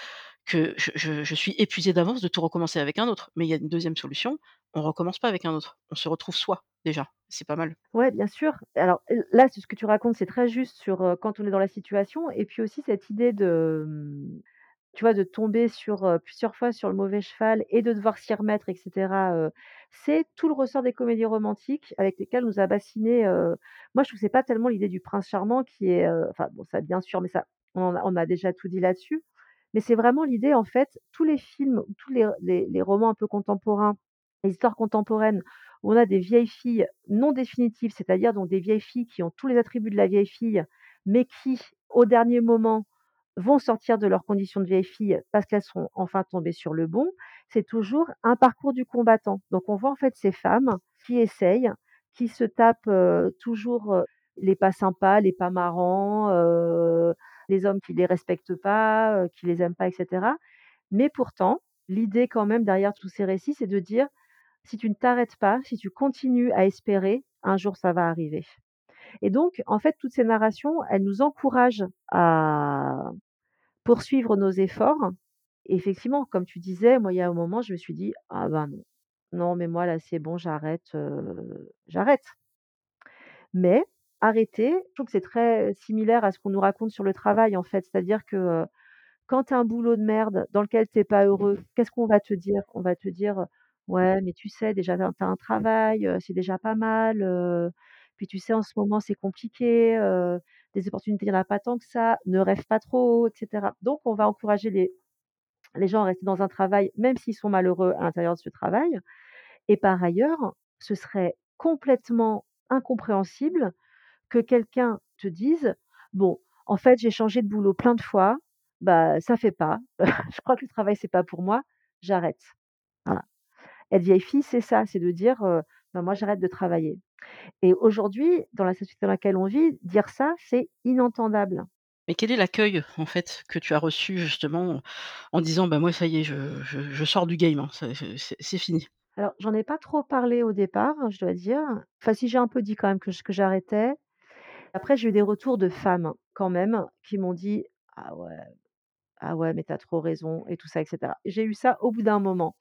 que je suis épuisée d'avance de tout recommencer avec un autre». Mais il y a une 2e solution, on recommence pas avec un autre, on se retrouve soi, déjà. C'est pas mal. Ouais, bien sûr. Alors l là, ce que tu racontes, c'est très juste sur, heu, quand on est dans la situation et puis aussi cette idée de, tu vois, de tomber sur, plusieurs fois sur le mauvais cheval et de devoir s'y remettre et cetera, heu, c'est tout le ressort des comédies romantiques avec lesquelles nous a bassinés, heu moi, je trouve c'est pas tellement l'idée du prince charmant qui est, enfin bon, ça bien sûr, mais ça, on en a déjà tout dit là-dessus. Mais c'est vraiment l'idée, en fait, tous les films, tous les les les romans un peu contemporains, les histoires contemporaines où on a des vieilles filles non définitives, c'est-à-dire donc des vieilles filles qui ont tous les attributs de la vieille fille, mais qui, au dernier moment, vont sortir de leurs conditions de vieille fille parce qu'elles sont enfin tombées sur le bon, c'est toujours un parcours du combattant. Donc on voit, en fait, ces femmes qui essayent, qui se tapent, toujours, les pas sympas, les pas marrants, les hommes qui les respectent pas, qui les aiment pas et cetera. Mais pourtant, l'idée quand même derrière tous ces récits, c'est de dire: «Si tu ne t'arrêtes pas, si tu continues à espérer, un jour ça va arriver» et donc en fait, toutes ces narrations, elles nous encouragent à poursuivre nos efforts. Effectivement, comme tu disais, moi, il y a un moment, je me suis dit: «Ah ben non, non mais moi là, c'est bon, j'arrête, heu, j'arrête». Mais arrêter, je trouve que c'est très similaire à ce qu'on nous raconte sur le travail, en fait. C'est-à-dire que, heu, quand tu as un boulot de merde dans lequel tu es pas heureux, qu'est-ce qu'on va te dire? On va te dire, «Ouais, mais tu sais déjà tu as un travail, heu, c'est déjà pas mal, puis tu sais en ce moment c'est compliqué, heu, des opportunités il y en a pas tant que ça, ne rêve pas trop» et cetera. Donc on va encourager les les gens à rester dans un travail, même s'ils sont malheureux à l'intérieur de ce travail et par ailleurs, ce serait complètement incompréhensible que quelqu'un te dise: «Bon, en fait, j'ai changé de boulot plein de fois, bah, ça fait pas. Je crois que le travail, c'est pas pour moi, j'arrête». Voilà. Être vieille fille, c'est ça, c'est de dire, «Bah, moi, j'arrête de travailler» et aujourd'hui, dans la société dans laquelle on vit, dire ça, c'est inentendable. Mais quel est l'accueil, en fait, que tu as reçu justement en disant: «Bah, moi, ça y est, je je je sors du game, hein, c'est fini»? Alors, j'en ai pas trop parlé au départ, je dois dire. Enfin si, j'ai un peu dit quand même que que j'arrêtais. Après, j'ai eu des retours de femmes, quand même, qui m'ont dit: «Ah ouais, ah ouais, mais tu as trop raison» et tout ça et cetera. J'ai eu ça au bout d'un moment.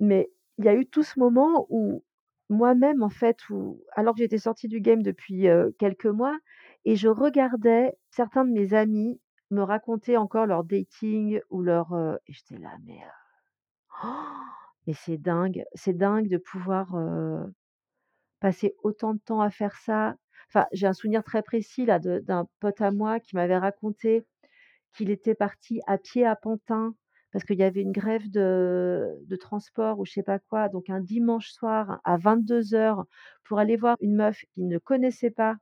Mais il y a eu tout ce moment où moi-même, en fait, où alors que j'étais sortie du game depuis, quelques mois et je regardais certains de mes amis me raconter encore leur dating ou leur, et j'étais là: «Mais, mais c'est dingue, c'est dingue de pouvoir, passer autant de temps à faire ça». Enfin, j'ai un souvenir très précis là d'un pote à moi qui m'avait raconté qu'il était parti à pied à Pantin parce qu'il y avait une grève de transport ou je sais pas quoi, donc un dimanche soir à 22:00 pour aller voir une meuf qu'il ne connaissait pas,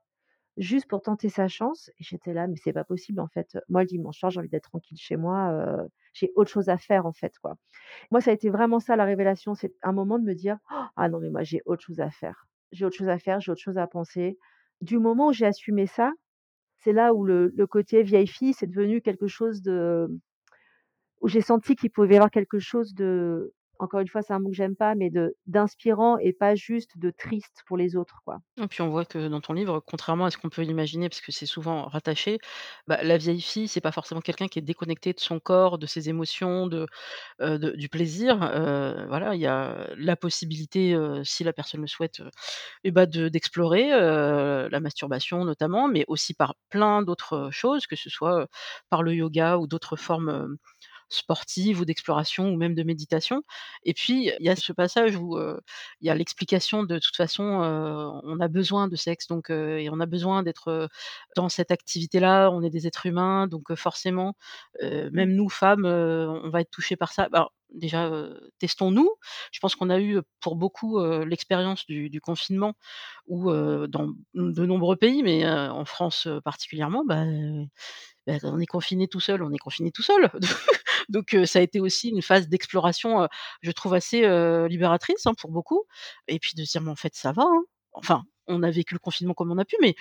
juste pour tenter sa chance et j'étais là: «Mais c'est pas possible en fait, moi le dimanche soir, j'ai envie d'être tranquille chez moi, heu, j'ai autre chose à faire en fait, quoi». Moi, ça a été vraiment ça la révélation, c'est un moment de me dire: «Ah non, mais moi j'ai autre chose à faire. J'ai autre chose à faire, j'ai autre chose à penser». Du moment où j'ai assumé ça, c'est là où le le côté vieille fille, c'est devenu quelque chose de où j'ai senti qu'il pouvait y avoir quelque chose de encore une fois, c'est un mot que j'aime pas, mais de d'inspirant et pas juste de triste pour les autres. Et puis on voit que dans ton livre, contrairement à ce qu'on peut l'imaginer, parce que c'est souvent rattaché, bah, la vieille fille, c'est pas forcément quelqu'un qui est déconnecté de son corps, de ses émotions, de, de du plaisir. Heu, voilà, il y a la possibilité, heu, si la personne le souhaite, et bah, de d'explorer, la masturbation notamment, mais aussi par plein d'autres choses, que ce soit, par le yoga ou d'autres formes, hem, sportives ou d'exploration ou même de méditation et puis il y a ce passage où, il y a l'explication de toute façon, on a besoin de sexe donc et on a besoin d'être, dans cette activité-là. On est des êtres humains donc forcément, Mmh. même nous femmes, on va être touchées par ça. Alors déjà, testons-nous. Je pense qu'on a eu, pour beaucoup, l'expérience du confinement où, dans de nombreux pays, mais en France, particulièrement, bah, bah, on est confiné tout seul, on est confiné tout seul. Donc ça a été aussi une phase d'exploration, je trouve assez, libératrice, hein, pour beaucoup et puis de dire: «Mais en fait ça va, hein». Enfin, on a vécu le confinement comme on a pu, mais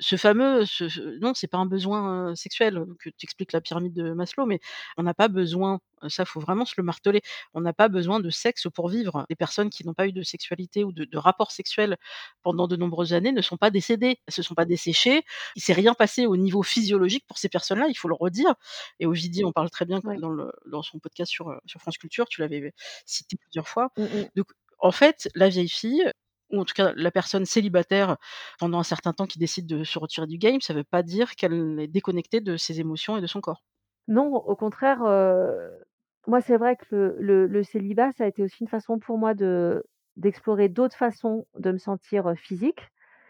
ce fameux ce ce non, c'est pas un besoin, sexuel, donc tu expliques la pyramide de Maslow, mais on n'a pas besoin, ça faut vraiment se le marteler, on n'a pas besoin de sexe pour vivre. Les personnes qui n'ont pas eu de sexualité ou de de rapport sexuel pendant de nombreuses années ne sont pas décédées, elles se sont pas desséchées. Il s'est rien passé au niveau physiologique pour ces personnes-là, il faut le redire et Ovidie en parle très bien Ouais. dans le dans son podcast sur, sur France Culture, tu l'avais cité plusieurs fois. Mmh mh. Donc en fait, la vieille fille ou en tout cas la personne célibataire pendant un certain temps qui décide de se retirer du game, ça veut pas dire qu'elle est déconnectée de ses émotions et de son corps. Non, au contraire, moi, c'est vrai que le célibat, ça a été aussi une façon pour moi de d'explorer d'autres façons de me sentir, physique.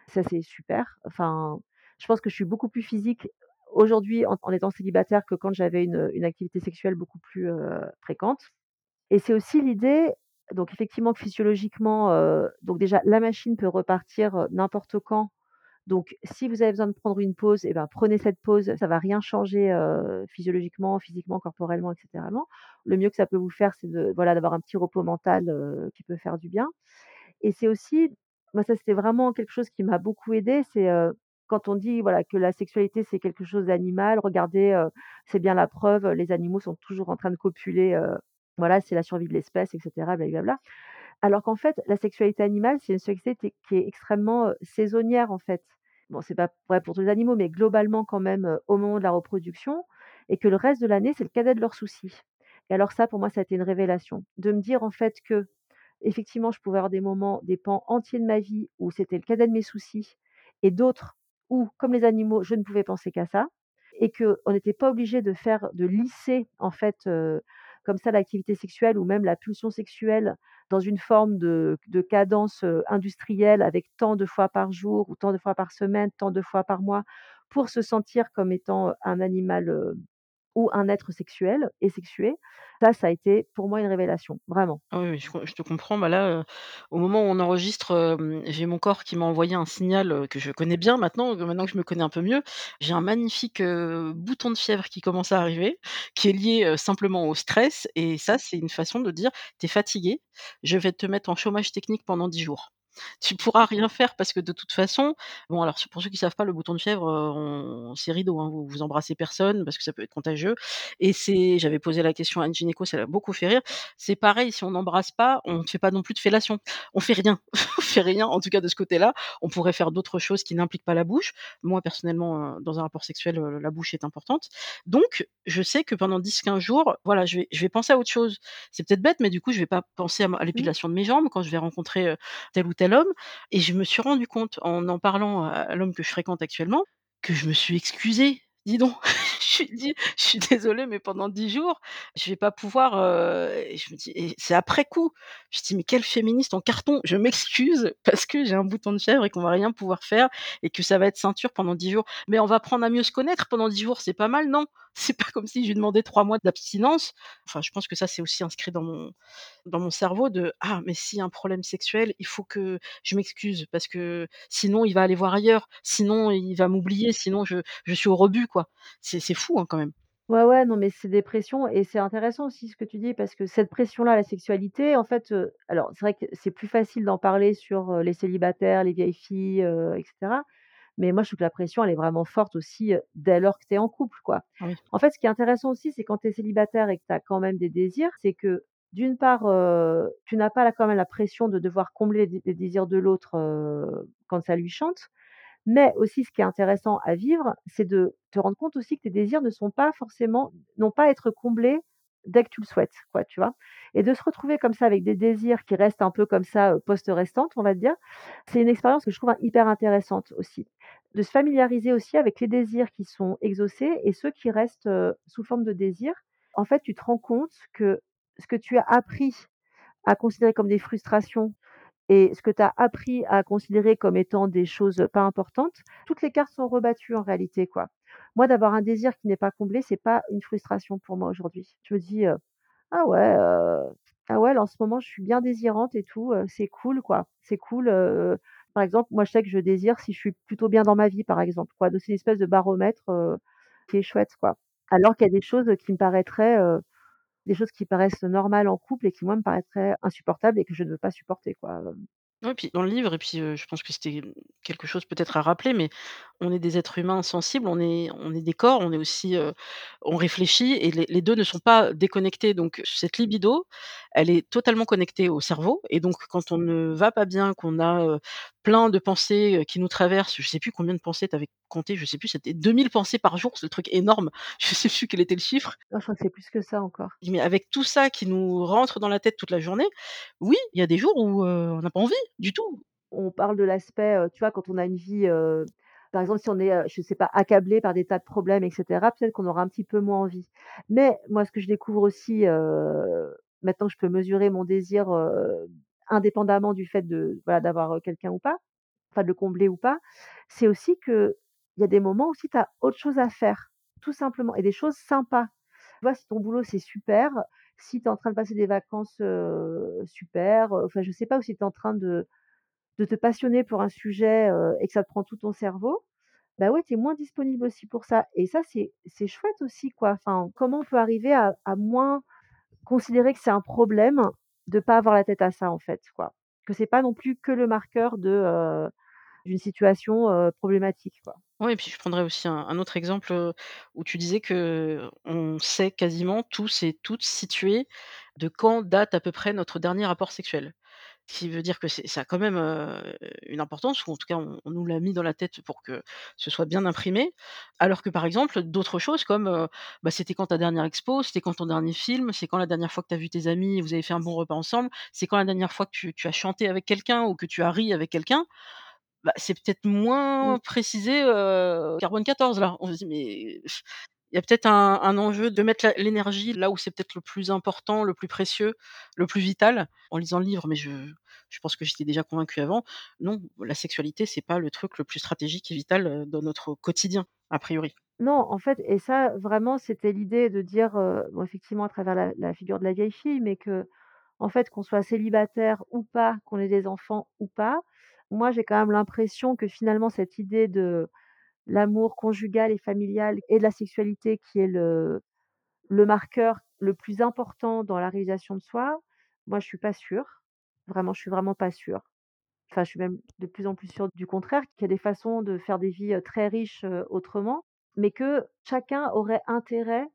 Ça, c'est super. Enfin, je pense que je suis beaucoup plus physique aujourd'hui en étant célibataire que quand j'avais une, activité sexuelle beaucoup plus, fréquente et c'est aussi l'idée donc effectivement que physiologiquement, heu, donc déjà la machine peut repartir, heu, n'importe quand. Donc si vous avez besoin de prendre une pause et ben, prenez cette pause, ça va rien changer, heu, physiologiquement, physiquement, corporellement et cétéralement. Le mieux que ça peut vous faire, c'est de voilà, d'avoir un petit repos mental, qui peut faire du bien. Et c'est aussi moi ça c'était vraiment quelque chose qui m'a beaucoup aidée, c'est, quand on dit voilà que la sexualité c'est quelque chose d'animal, regardez, c'est bien la preuve, les animaux sont toujours en train de copuler, voilà, c'est la survie de l'espèce et cetera blablabla. Alors qu'en fait, la sexualité animale, c'est une sexualité qui est extrêmement, saisonnière, en fait. Bon, c'est pas vrai pour tous les animaux, mais globalement quand même, au moment de la reproduction et que le reste de l'année, c'est le cadet de leurs soucis et alors ça, pour moi, ça a été une révélation. De me dire, en fait, qu'effectivement, je pouvais avoir des moments, des pans entiers de ma vie où c'était le cadet de mes soucis et d'autres où, comme les animaux, je ne pouvais penser qu'à ça et qu'on n'était pas obligé de faire de lisser en fait, comme ça l'activité sexuelle ou même la pulsion sexuelle dans une forme de de cadence, industrielle avec tant de fois par jour ou tant de fois par semaine, tant de fois par mois pour se sentir comme étant, un animal, ou un être sexuel et sexué. Ça, ça a été pour moi une révélation, vraiment. Ah oui, je te comprends. Bah, là, au moment où on enregistre, j'ai mon corps qui m'a envoyé un signal, que je connais bien maintenant, maintenant que je me connais un peu mieux. J'ai un magnifique, bouton de fièvre qui commence à arriver, qui est lié, simplement au stress et ça, c'est une façon de dire: «Tu es fatigué, je vais te mettre en chômage technique pendant 10 jours. Tu pourras rien faire parce que de toute façon» bon alors pour ceux qui savent pas, le bouton de fièvre, heu, on c'est rideau, hein, vous vous embrassez personne parce que ça peut être contagieux et c'est j'avais posé la question à une gynéco, ça l'a beaucoup fait rire. C'est pareil, si on n'embrasse pas, on ne fait pas non plus de fellation. On fait rien. On fait rien, en tout cas de ce côté-là. On pourrait faire d'autres choses qui n'impliquent pas la bouche. Moi, personnellement, heu, dans un rapport sexuel, la bouche est importante. Donc je sais que pendant 10-15 jours, voilà, je vais je vais penser à autre chose. C'est peut-être bête, mais du coup, je vais pas penser à l'épilation de mes jambes quand je vais rencontrer, heu, tel ou tel homme et je me suis rendu compte en en parlant à l'homme que je fréquente actuellement, que je me suis excusée. Dis donc, je «Je suis désolée, mais pendant 10 jours, je vais pas pouvoir, heu» et je me dis c'est après coup, je dis: «Mais quelle féministe en carton! Je m'excuse parce que j'ai un bouton de fièvre et qu'on va rien pouvoir faire et que ça va être ceinture pendant 10 jours. Mais on va apprendre à mieux se connaître pendant 10 jours, c'est pas mal, non?» C'est pas comme si je lui demandais 3 mois d'abstinence. Enfin, je pense que ça, c'est aussi inscrit dans mon dans mon cerveau de: «Ah, mais s'il y a un problème sexuel, il faut que je m'excuse parce que sinon il va aller voir ailleurs, sinon il va m'oublier, sinon je je suis au rebut, quoi». C'est c'est fou, hein, quand même. Ouais, ouais, non, mais c'est des pressions et c'est intéressant aussi ce que tu dis parce que cette pression-là, la sexualité, en fait, heu, alors c'est vrai que c'est plus facile d'en parler sur, heu, les célibataires, les vieilles filles, heu, et cetera. Mais moi, je trouve que la pression, elle est vraiment forte aussi, dès lors que tu es en couple, quoi. Ah oui. En fait, ce qui est intéressant aussi, c'est quand tu es célibataire et que tu as quand même des désirs, c'est que d'une part, tu n'as pas quand même la pression de devoir combler les désirs de l'autre, quand ça lui chante. Mais aussi, ce qui est intéressant à vivre, c'est de te rendre compte aussi que tes désirs ne sont pas forcément n'ont pas à être comblés dès que tu le souhaites, quoi, tu vois? Et de se retrouver comme ça avec des désirs qui restent un peu comme ça, post-restantes, on va dire, c'est une expérience que je trouve, hyper intéressante aussi. De se familiariser aussi avec les désirs qui sont exaucés et ceux qui restent, sous forme de désirs. En fait, tu te rends compte que ce que tu as appris à considérer comme des frustrations et ce que tu as appris à considérer comme étant des choses pas importantes, toutes les cartes sont rebattues en réalité, quoi. Moi, d'avoir un désir qui n'est pas comblé, c'est pas une frustration pour moi aujourd'hui. Je me dis, «Ah ouais, heu, ah ouais, en ce moment, je suis bien désirante et tout, c'est cool, quoi. C'est cool», par exemple, moi, je sais que je désire si je suis plutôt bien dans ma vie, par exemple, quoi. Donc c'est une espèce de baromètre, qui est chouette, quoi. Alors qu'il y a des choses qui me paraîtraient, des choses qui paraissent normales en couple et qui, moi, me paraîtraient insupportables et que je ne veux pas supporter, quoi, heu Ouais, puis dans le livre et puis, heu, je pense que c'était, quelque chose peut-être à rappeler, mais on est des êtres humains sensibles, on est on est des corps, on est aussi, heu, on réfléchit et les 2 ne sont pas déconnectés. Donc cette libido, elle est totalement connectée au cerveau et donc quand on ne va pas bien, qu'on a, plein de pensées, qui nous traversent, je sais plus combien de pensées tu avais compté, je sais plus, c'était 2000 pensées par jour, ce truc énorme, je sais plus quel était le chiffre. Crois que c'est plus que ça encore. Mais avec tout ça qui nous rentre dans la tête toute la journée, oui, il y a des jours où, on n'a pas envie du tout. On parle de l'aspect, tu vois, quand on a une vie, par exemple, si on est, je sais pas, accablé par des tas de problèmes et cetera, peut-être qu'on aura un petit peu moins envie. Mais moi, ce que je découvre aussi, maintenant que je peux mesurer mon désir, indépendamment du fait de, voilà, d'avoir, quelqu'un ou pas, enfin de le combler ou pas, c'est aussi qu'il y a des moments aussi tu as autre chose à faire, tout simplement et des choses sympas. Tu vois, si ton boulot c'est super, si tu es en train de passer des vacances, super, enfin je sais pas, ou si tu es en train de de te passionner pour un sujet, et que ça te prend tout ton cerveau, bah, ouais, tu es moins disponible aussi pour ça et ça c'est c'est chouette aussi, quoi. Enfin, comment on peut arriver à moins considérer que c'est un problème de pas avoir la tête à ça, en fait, quoi. Que c'est pas non plus que le marqueur de, d'une situation, problématique, quoi. Oui et puis je prendrais aussi un autre exemple, où tu disais qu'on sait quasiment tous et toutes situer de quand date à peu près notre dernier rapport sexuel. Ce qui veut dire que ça a quand même, une importance ou en tout cas on on nous l'a mis dans la tête pour que ce soit bien imprimé. Alors que par exemple d'autres choses comme, bah, c'était quand ta dernière expo, c'était quand ton dernier film, c'est quand la dernière fois que tu as vu tes amis vous avez fait un bon repas ensemble, c'est quand la dernière fois que tu tu as chanté avec quelqu'un ou que tu as ri avec quelqu'un. Bah, c'est peut-être Mmh. moins précisé, heu, carbone 14 là. On se dit: «Mais il y a peut-être un enjeu de mettre l'énergie là où c'est peut-être le plus important, le plus précieux, le plus vital», en lisant le livre, mais je je pense que j'étais déjà convaincue avant. Non, la sexualité, c'est pas le truc le plus stratégique et vital, heu, dans notre quotidien, a priori. Non, en fait et ça vraiment c'était l'idée de dire, bon effectivement à travers la la figure de la vieille fille, mais qu'en fait qu'on soit célibataire ou pas, qu'on ait des enfants ou pas, moi j'ai quand même l'impression que finalement cette idée de l'amour conjugal et familial et de la sexualité qui est le marqueur le plus important dans la réalisation de soi, moi je suis pas sûre. Vraiment, je suis vraiment pas sûre. Enfin, je suis même de plus en plus sûre du contraire, qu'il y a des façons de faire des vies, très riches, autrement, mais que chacun aurait intérêt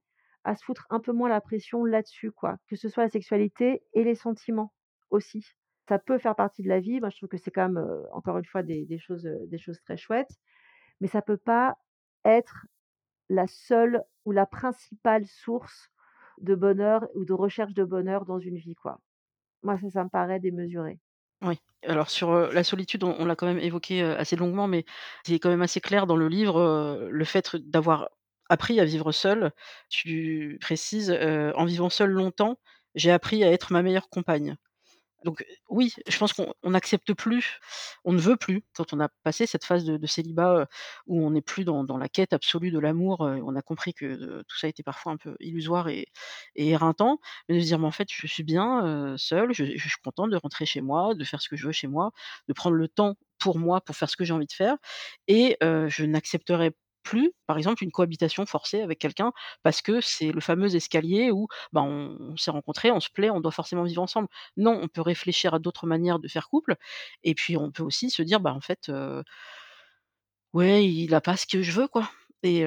à se foutre un peu moins la pression là-dessus, quoi. Que ce soit la sexualité et les sentiments aussi. Ça peut faire partie de la vie. Moi, je trouve que c'est quand même, encore une fois des choses, des choses très chouettes, mais ça peut pas être la seule ou la principale source de bonheur ou de recherche de bonheur dans une vie, quoi. Moi, ça, me paraît démesuré. Oui. Alors sur, la solitude, on l'a quand même évoqué, assez longuement, mais c'est quand même assez clair dans le livre, le fait d'avoir appris à vivre seule. Tu précises, «En vivant seule longtemps, j'ai appris à être ma meilleure compagne». Donc, oui, je pense qu'on on n'accepte plus, on ne veut plus, quand on a passé cette phase de célibat, où on n'est plus dans la quête absolue de l'amour, on a compris que, tout ça était parfois un peu illusoire et et éreintant, mais de se dire: «Mais en fait, je suis bien, seule, je suis contente de rentrer chez moi, de faire ce que je veux chez moi, de prendre le temps pour moi, pour faire ce que j'ai envie de faire» et je n'accepterai plus, par exemple, une cohabitation forcée avec quelqu'un parce que c'est le fameux escalier où, bah, on s'est rencontrés, on se plaît, on doit forcément vivre ensemble. Non, on peut réfléchir à d'autres manières de faire couple et puis on peut aussi se dire: «Bah, en fait, heu, ouais, il a pas ce que je veux, quoi» et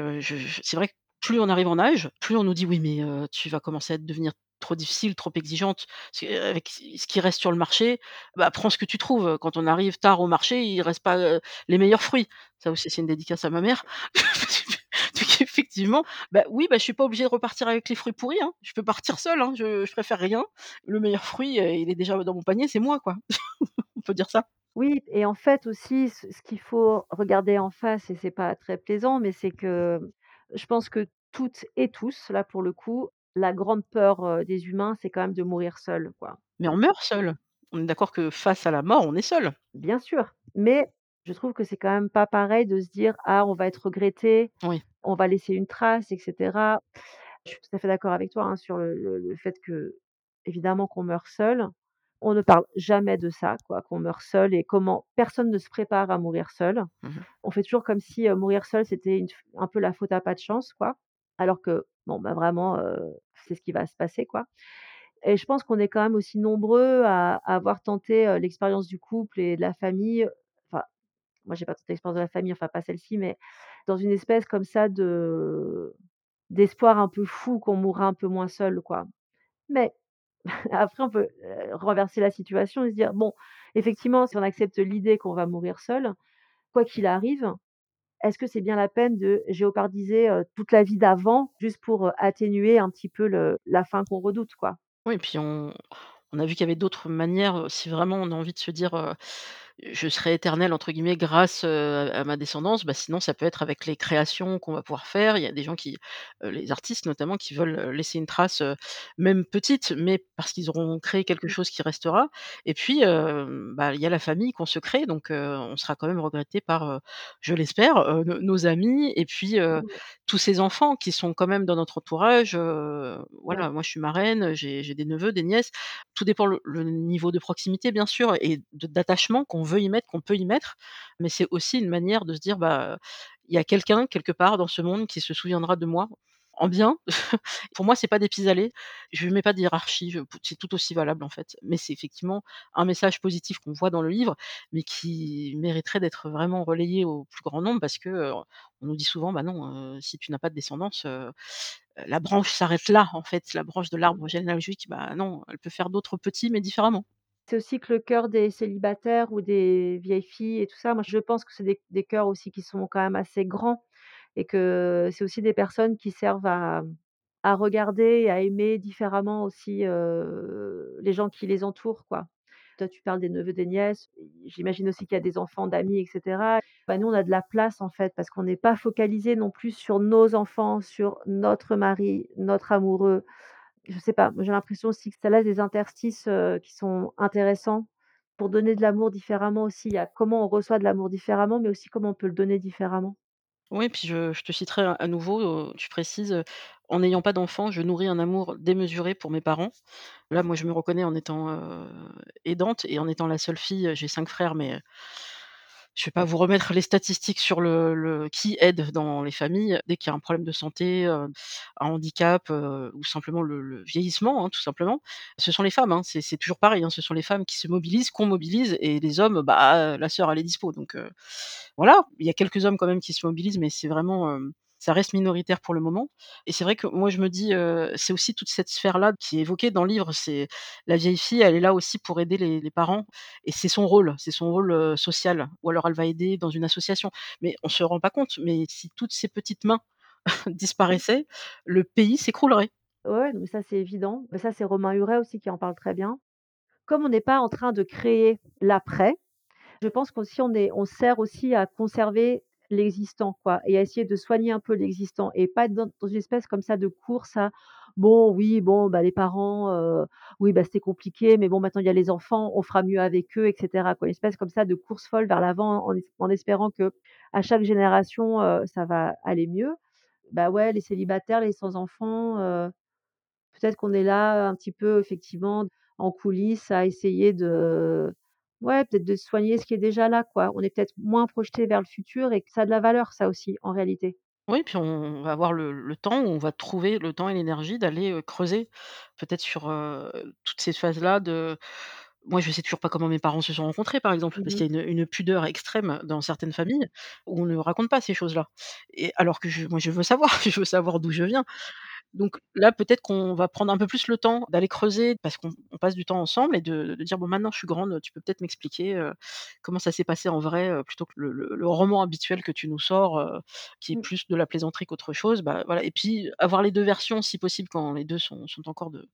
c'est vrai que plus on arrive en âge, plus on nous dit: «Oui, mais tu vas commencer à devenir trop difficile, trop exigeante, parce qu'avec ce qui reste sur le marché, bah, prends ce que tu trouves». Quand on arrive tard au marché, il reste pas, heu, les meilleurs fruits. Ça aussi, c'est une dédicace à ma mère. Donc effectivement, bah, oui, bah, je suis pas obligée de repartir avec les fruits pourris, hein. Je peux partir seule, hein, je je préfère rien. Le meilleur fruit, heu, il est déjà dans mon panier, c'est moi, quoi. On peut dire ça? Oui et en fait aussi ce qu'il faut regarder en face et c'est pas très plaisant, mais c'est que je pense que toutes et tous, là pour le coup, la grande peur, des humains, c'est quand même de mourir seul, quoi. Mais on meurt seul. On est d'accord que face à la mort, on est seul. Bien sûr, mais je trouve que c'est quand même pas pareil de se dire: «Ah, on va être regretté, Oui. on va laisser une trace et cetera». Je suis tout à fait d'accord avec toi, hein, sur le le le fait qu'évidemment qu'on meurt seul. On ne parle jamais de ça, quoi, qu'on meurt seul et comment personne ne se prépare à mourir seul. Mmh mh. On fait toujours comme si, mourir seul, c'était un peu la faute à pas de chance, quoi. Alors que, bon, bah, vraiment, c'est ce qui va se passer, quoi et je pense qu'on est quand même aussi nombreux à avoir tenté, l'expérience du couple et de la famille, enfin, moi, j'ai pas tenté l'expérience de la famille, enfin, pas celle-ci, mais dans une espèce comme ça de d'espoir un peu fou qu'on mourra un peu moins seul, quoi. Mais après on peut, renverser la situation et se dire: «Bon, effectivement, si on accepte l'idée qu'on va mourir seul, quoi qu'il arrive, est-ce que c'est bien la peine de géopardiser, toute la vie d'avant juste pour, atténuer un petit peu la fin qu'on redoute, quoi?» Oui et puis on a vu qu'il y avait d'autres manières, si vraiment on a envie de se dire, «Je serai éternel» entre guillemets grâce, à ma descendance, bah, sinon ça peut être avec les créations qu'on va pouvoir faire. Il y a des gens qui, les artistes notamment qui veulent, laisser une trace, même petite, mais parce qu'ils auront créé quelque Mmh. chose qui restera et puis, bah, il y a la famille qu'on se crée donc on sera quand même regretté par, je l'espère, nos amis et puis, Ouais, tous ces enfants qui sont quand même dans notre entourage, ouais. voilà, moi je suis marraine, j'ai des neveux, des nièces. Tout dépend le le niveau de proximité bien sûr et d'attachement qu'on veut y mettre, qu'on peut y mettre, mais c'est aussi une manière de se dire: «Bah, il y a quelqu'un quelque part dans ce monde qui se souviendra de moi en bien». Pour moi, c'est pas des pis-aller, je mets pas de hiérarchie, c'est tout aussi valable en fait, mais c'est effectivement un message positif qu'on voit dans le livre, mais qui mériterait d'être vraiment relayé au plus grand nombre parce que, on nous dit souvent: «Bah non, si tu n'as pas de descendance, la branche s'arrête là en fait, la branche de l'arbre généalogique». Bah non, elle peut faire d'autres petits mais différemment. C'est aussi que le cœur des célibataires ou des vieilles filles et tout ça, moi je pense que c'est des des cœurs aussi qui sont quand même assez grands et que c'est aussi des personnes qui servent à regarder et à aimer différemment aussi, heu, les gens qui les entourent, quoi. Toi, tu parles des neveux, des nièces, j'imagine aussi qu'il y a des enfants d'amis et cetera. Bah, nous, on a de la place, en fait, parce qu'on n'est pas focalisés non plus sur nos enfants, sur notre mari, notre amoureux. Je sais pas, j'ai l'impression aussi que ça laisse des interstices, qui sont intéressants pour donner de l'amour différemment aussi. Il y a comment on reçoit de l'amour différemment, mais aussi comment on peut le donner différemment. Oui, puis je te citerai à nouveau, tu précises, «En n'ayant pas d'enfant, je nourris un amour démesuré pour mes parents». Là, moi, je me reconnais en étant, aidante et en étant la seule fille, j'ai 5 frères, mais je vais pas vous remettre les statistiques sur le qui aide dans les familles. Dès qu'il y a un problème de santé, heu, un handicap, heu, ou simplement le vieillissement, hein, tout simplement, ce sont les femmes, hein. C'est toujours pareil, hein, ce sont les femmes qui se mobilisent, qu'on mobilise et les hommes, bah, la sœur, elle est dispo donc heu, voilà. Il y a quelques hommes quand même qui se mobilisent, mais c'est vraiment, ça reste minoritaire pour le moment et c'est vrai que moi je me dis, c'est aussi toute cette sphère-là qui est évoquée dans le livre. C'est la vieille fille, elle est là aussi pour aider les les parents et c'est son rôle, c'est son rôle, social ou alors elle va aider dans une association. Mais on se rend pas compte, mais si toutes ces petites mains Mmh. disparaissaient, le pays s'écroulerait. Ouais, mais ça, c'est évident. Mais ça, c'est Romain Huret aussi qui en parle très bien. Comme on n'est pas en train de créer l'après, je pense qu'aussi on est on sert aussi à conserver l'existant, quoi et à essayer de soigner un peu l'existant et pas être dans une espèce comme ça de course à: «Bon, oui, bon, bah, les parents, heu, oui, bah, c'était compliqué, mais bon, maintenant il y a les enfants, on fera mieux avec eux» et cetera, quoi. Une espèce comme ça de course folle vers l'avant en es en espérant qu'à chaque génération, heu, ça va aller mieux. Bah, ouais, les célibataires, les sans enfants, heu, peut-être qu'on est là un petit peu effectivement en coulisses à essayer de ouais, peut-être de soigner ce qui est déjà là, quoi. On est peut-être moins projetés vers le futur et que ça a de la valeur ça aussi, en réalité. Oui, puis on va avoir le le temps on va trouver le temps et l'énergie d'aller, creuser peut-être sur, toutes ces phases-là de moi, je sais toujours pas comment mes parents se sont rencontrés, par exemple, Mmh parce qu'il y a une une pudeur extrême dans certaines familles où on ne raconte pas ces choses-là et alors que je moi, je veux savoir, je veux savoir d'où je viens. Donc là, peut-être qu'on va prendre un peu plus le temps d'aller creuser parce qu'on on passe du temps ensemble et de de dire: «Bon, maintenant je suis grande, tu peux peut-être m'expliquer, heu, comment ça s'est passé en vrai, heu, plutôt que le le le roman habituel que tu nous sors, heu, qui est Mmh. plus de la plaisanterie qu'autre chose». Bah, voilà et puis avoir les 2 versions si possible quand les 2 sont sont encore de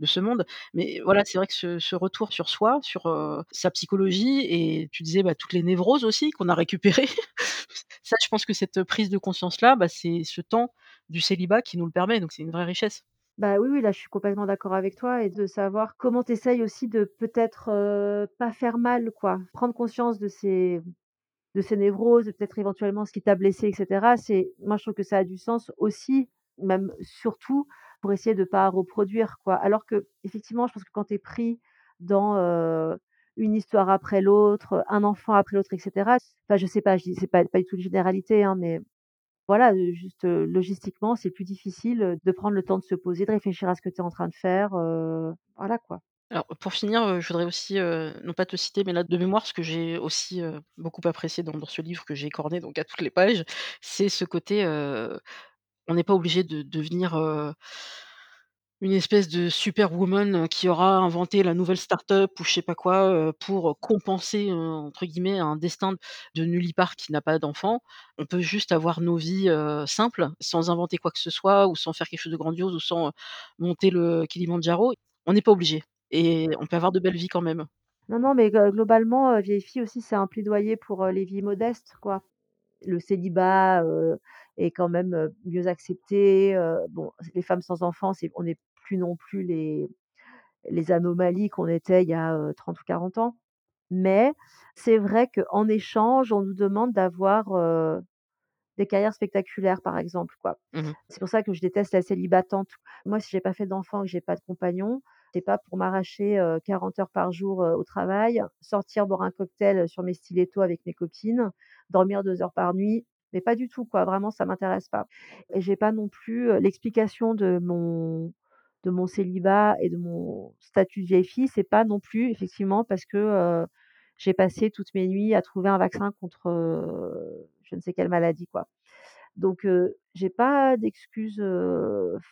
de ce monde. Mais voilà, c'est vrai que ce ce retour sur soi, sur, sa psychologie et tu disais, bah, toutes les névroses aussi qu'on a récupérées. Ça, je pense que cette prise de conscience-là, bah, c'est ce temps du célibat qui nous le permet, donc c'est une vraie richesse. Bah, oui, oui, là, je suis complètement d'accord avec toi et de savoir comment tu essayes aussi de peut-être, heu, pas faire mal, quoi. Prendre conscience de ces de ces névroses, peut-être éventuellement ce qui t'a blessé et cetera, c'est moi, je trouve que ça a du sens aussi, même surtout pour essayer de pas reproduire, quoi. Alors qu'effectivement, je pense que quand tu es pris dans, heu, une histoire après l'autre, un enfant après l'autre et cetera, enfin, je sais pas, je dis c'est pas pas du tout une généralité, hein, mais voilà, juste, logistiquement, c'est plus difficile, de prendre le temps de se poser, de réfléchir à ce que tu es en train de faire, voilà, quoi. Alors pour finir, je voudrais aussi, non pas te citer, mais là de mémoire, ce que j'ai aussi, beaucoup apprécié dans ce livre que j'ai écorné donc à toutes les pages, c'est ce côté, on n'est pas obligé de devenir, une espèce de superwoman qui aura inventé la nouvelle start-up ou je sais pas quoi, pour compenser, entre guillemets «un destin de nullipare qui n'a pas d'enfant». On peut juste avoir nos vies, simples, sans inventer quoi que ce soit ou sans faire quelque chose de grandiose ou sans, monter le Kilimandjaro. On n'est pas obligé et on peut avoir de belles vies quand même. Non, non, mais glo globalement, Vieille fille aussi, c'est un plaidoyer pour, les vies modestes, quoi. Le célibat, est quand même, mieux accepté, heu, bon, les femmes sans enfants, c'est on n'est plus non plus les les anomalies qu'on était il y a, heu, 30 ou 40 ans. Mais c'est vrai qu'en échange, on nous demande d'avoir, des carrières spectaculaires, par exemple, quoi. Mmh mh. C'est pour ça que je déteste la célibatante. Moi, si j'ai pas fait d'enfant et que j'ai pas de compagnon, c'est pas pour m'arracher, heu, 40 heures par jour, au travail, sortir boire un cocktail, sur mes stilettos avec mes copines, dormir 2 heures par nuit, mais pas du tout, quoi. Vraiment, ça m'intéresse pas et j'ai pas non plus, l'explication de mon de mon célibat et de mon statut de vieille fille, c'est pas non plus effectivement parce que, j'ai passé toutes mes nuits à trouver un vaccin contre, je ne sais quelle maladie, quoi. Donc heu, j'ai pas d'excuses,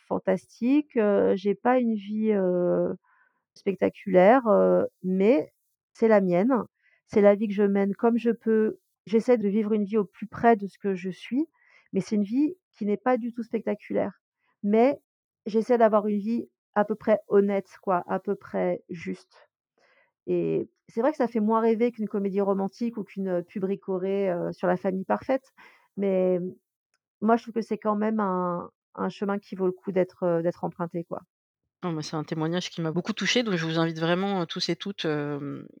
fantastiques, j'ai pas une vie, spectaculaire, mais c'est la mienne. C'est la vie que je mène comme je peux. J'essaie de vivre une vie au plus près de ce que je suis, mais c'est une vie qui n'est pas du tout spectaculaire. Mais j'essaie d'avoir une vie à peu près honnête, quoi, à peu près juste et c'est vrai que ça fait moins rêver qu'une comédie romantique ou qu'une, pub Ricoré, heu, sur la famille parfaite, mais moi je trouve que c'est quand même un chemin qui vaut le coup d'être, d'être emprunté, quoi. Non, mais c'est un témoignage qui m'a beaucoup touchée, donc je vous invite vraiment, tous et toutes,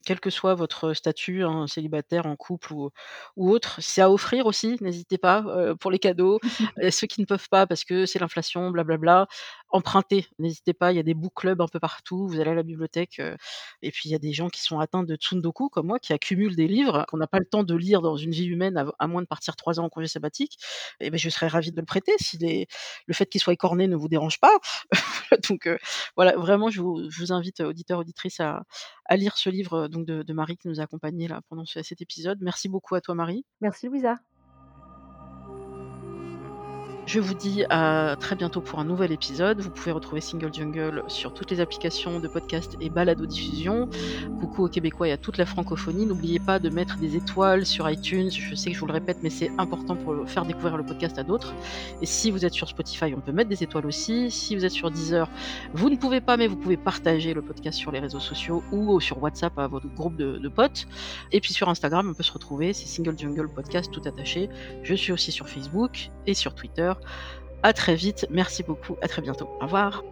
quel que soit votre statut, hein, célibataire, en couple ou ou autre. C'est à offrir aussi, n'hésitez pas, pour les cadeaux. Ceux qui ne peuvent pas parce que c'est l'inflation, bla bla bla, empruntez, n'hésitez pas, il y a des book clubs un peu partout, vous allez à la bibliothèque, heu et puis il y a des gens qui sont atteints de tsundoku comme moi, qui accumulent des livres qu'on n'a pas le temps de lire dans une vie humaine à moins de partir 3 ans en congé sabbatique et beh, je serais ravie de le prêter si le fait qu'il soit écorné ne vous dérange pas. Donc heu, voilà, vraiment je vous invite, auditeurs, auditrices à lire ce livre, donc de de Marie qui nous a accompagnés là pendant ce cet épisode. Merci beaucoup à toi Marie. Merci Louisa. Je vous dis à très bientôt pour un nouvel épisode. Vous pouvez retrouver Single Jungle sur toutes les applications de podcast et balado-diffusion. Coucou aux Québécois et à toute la francophonie. N'oubliez pas de mettre des étoiles sur iTunes. Je sais que je vous le répète, mais c'est important pour faire découvrir le podcast à d'autres. Et si vous êtes sur Spotify, on peut mettre des étoiles aussi. Si vous êtes sur Deezer, vous ne pouvez pas, mais vous pouvez partager le podcast sur les réseaux sociaux ou sur WhatsApp à votre groupe de, de potes. Et puis sur Instagram, on peut se retrouver. C'est Single Jungle Podcast tout attaché. Je suis aussi sur Facebook et sur Twitter. À très vite. Merci beaucoup. À très bientôt. Au revoir.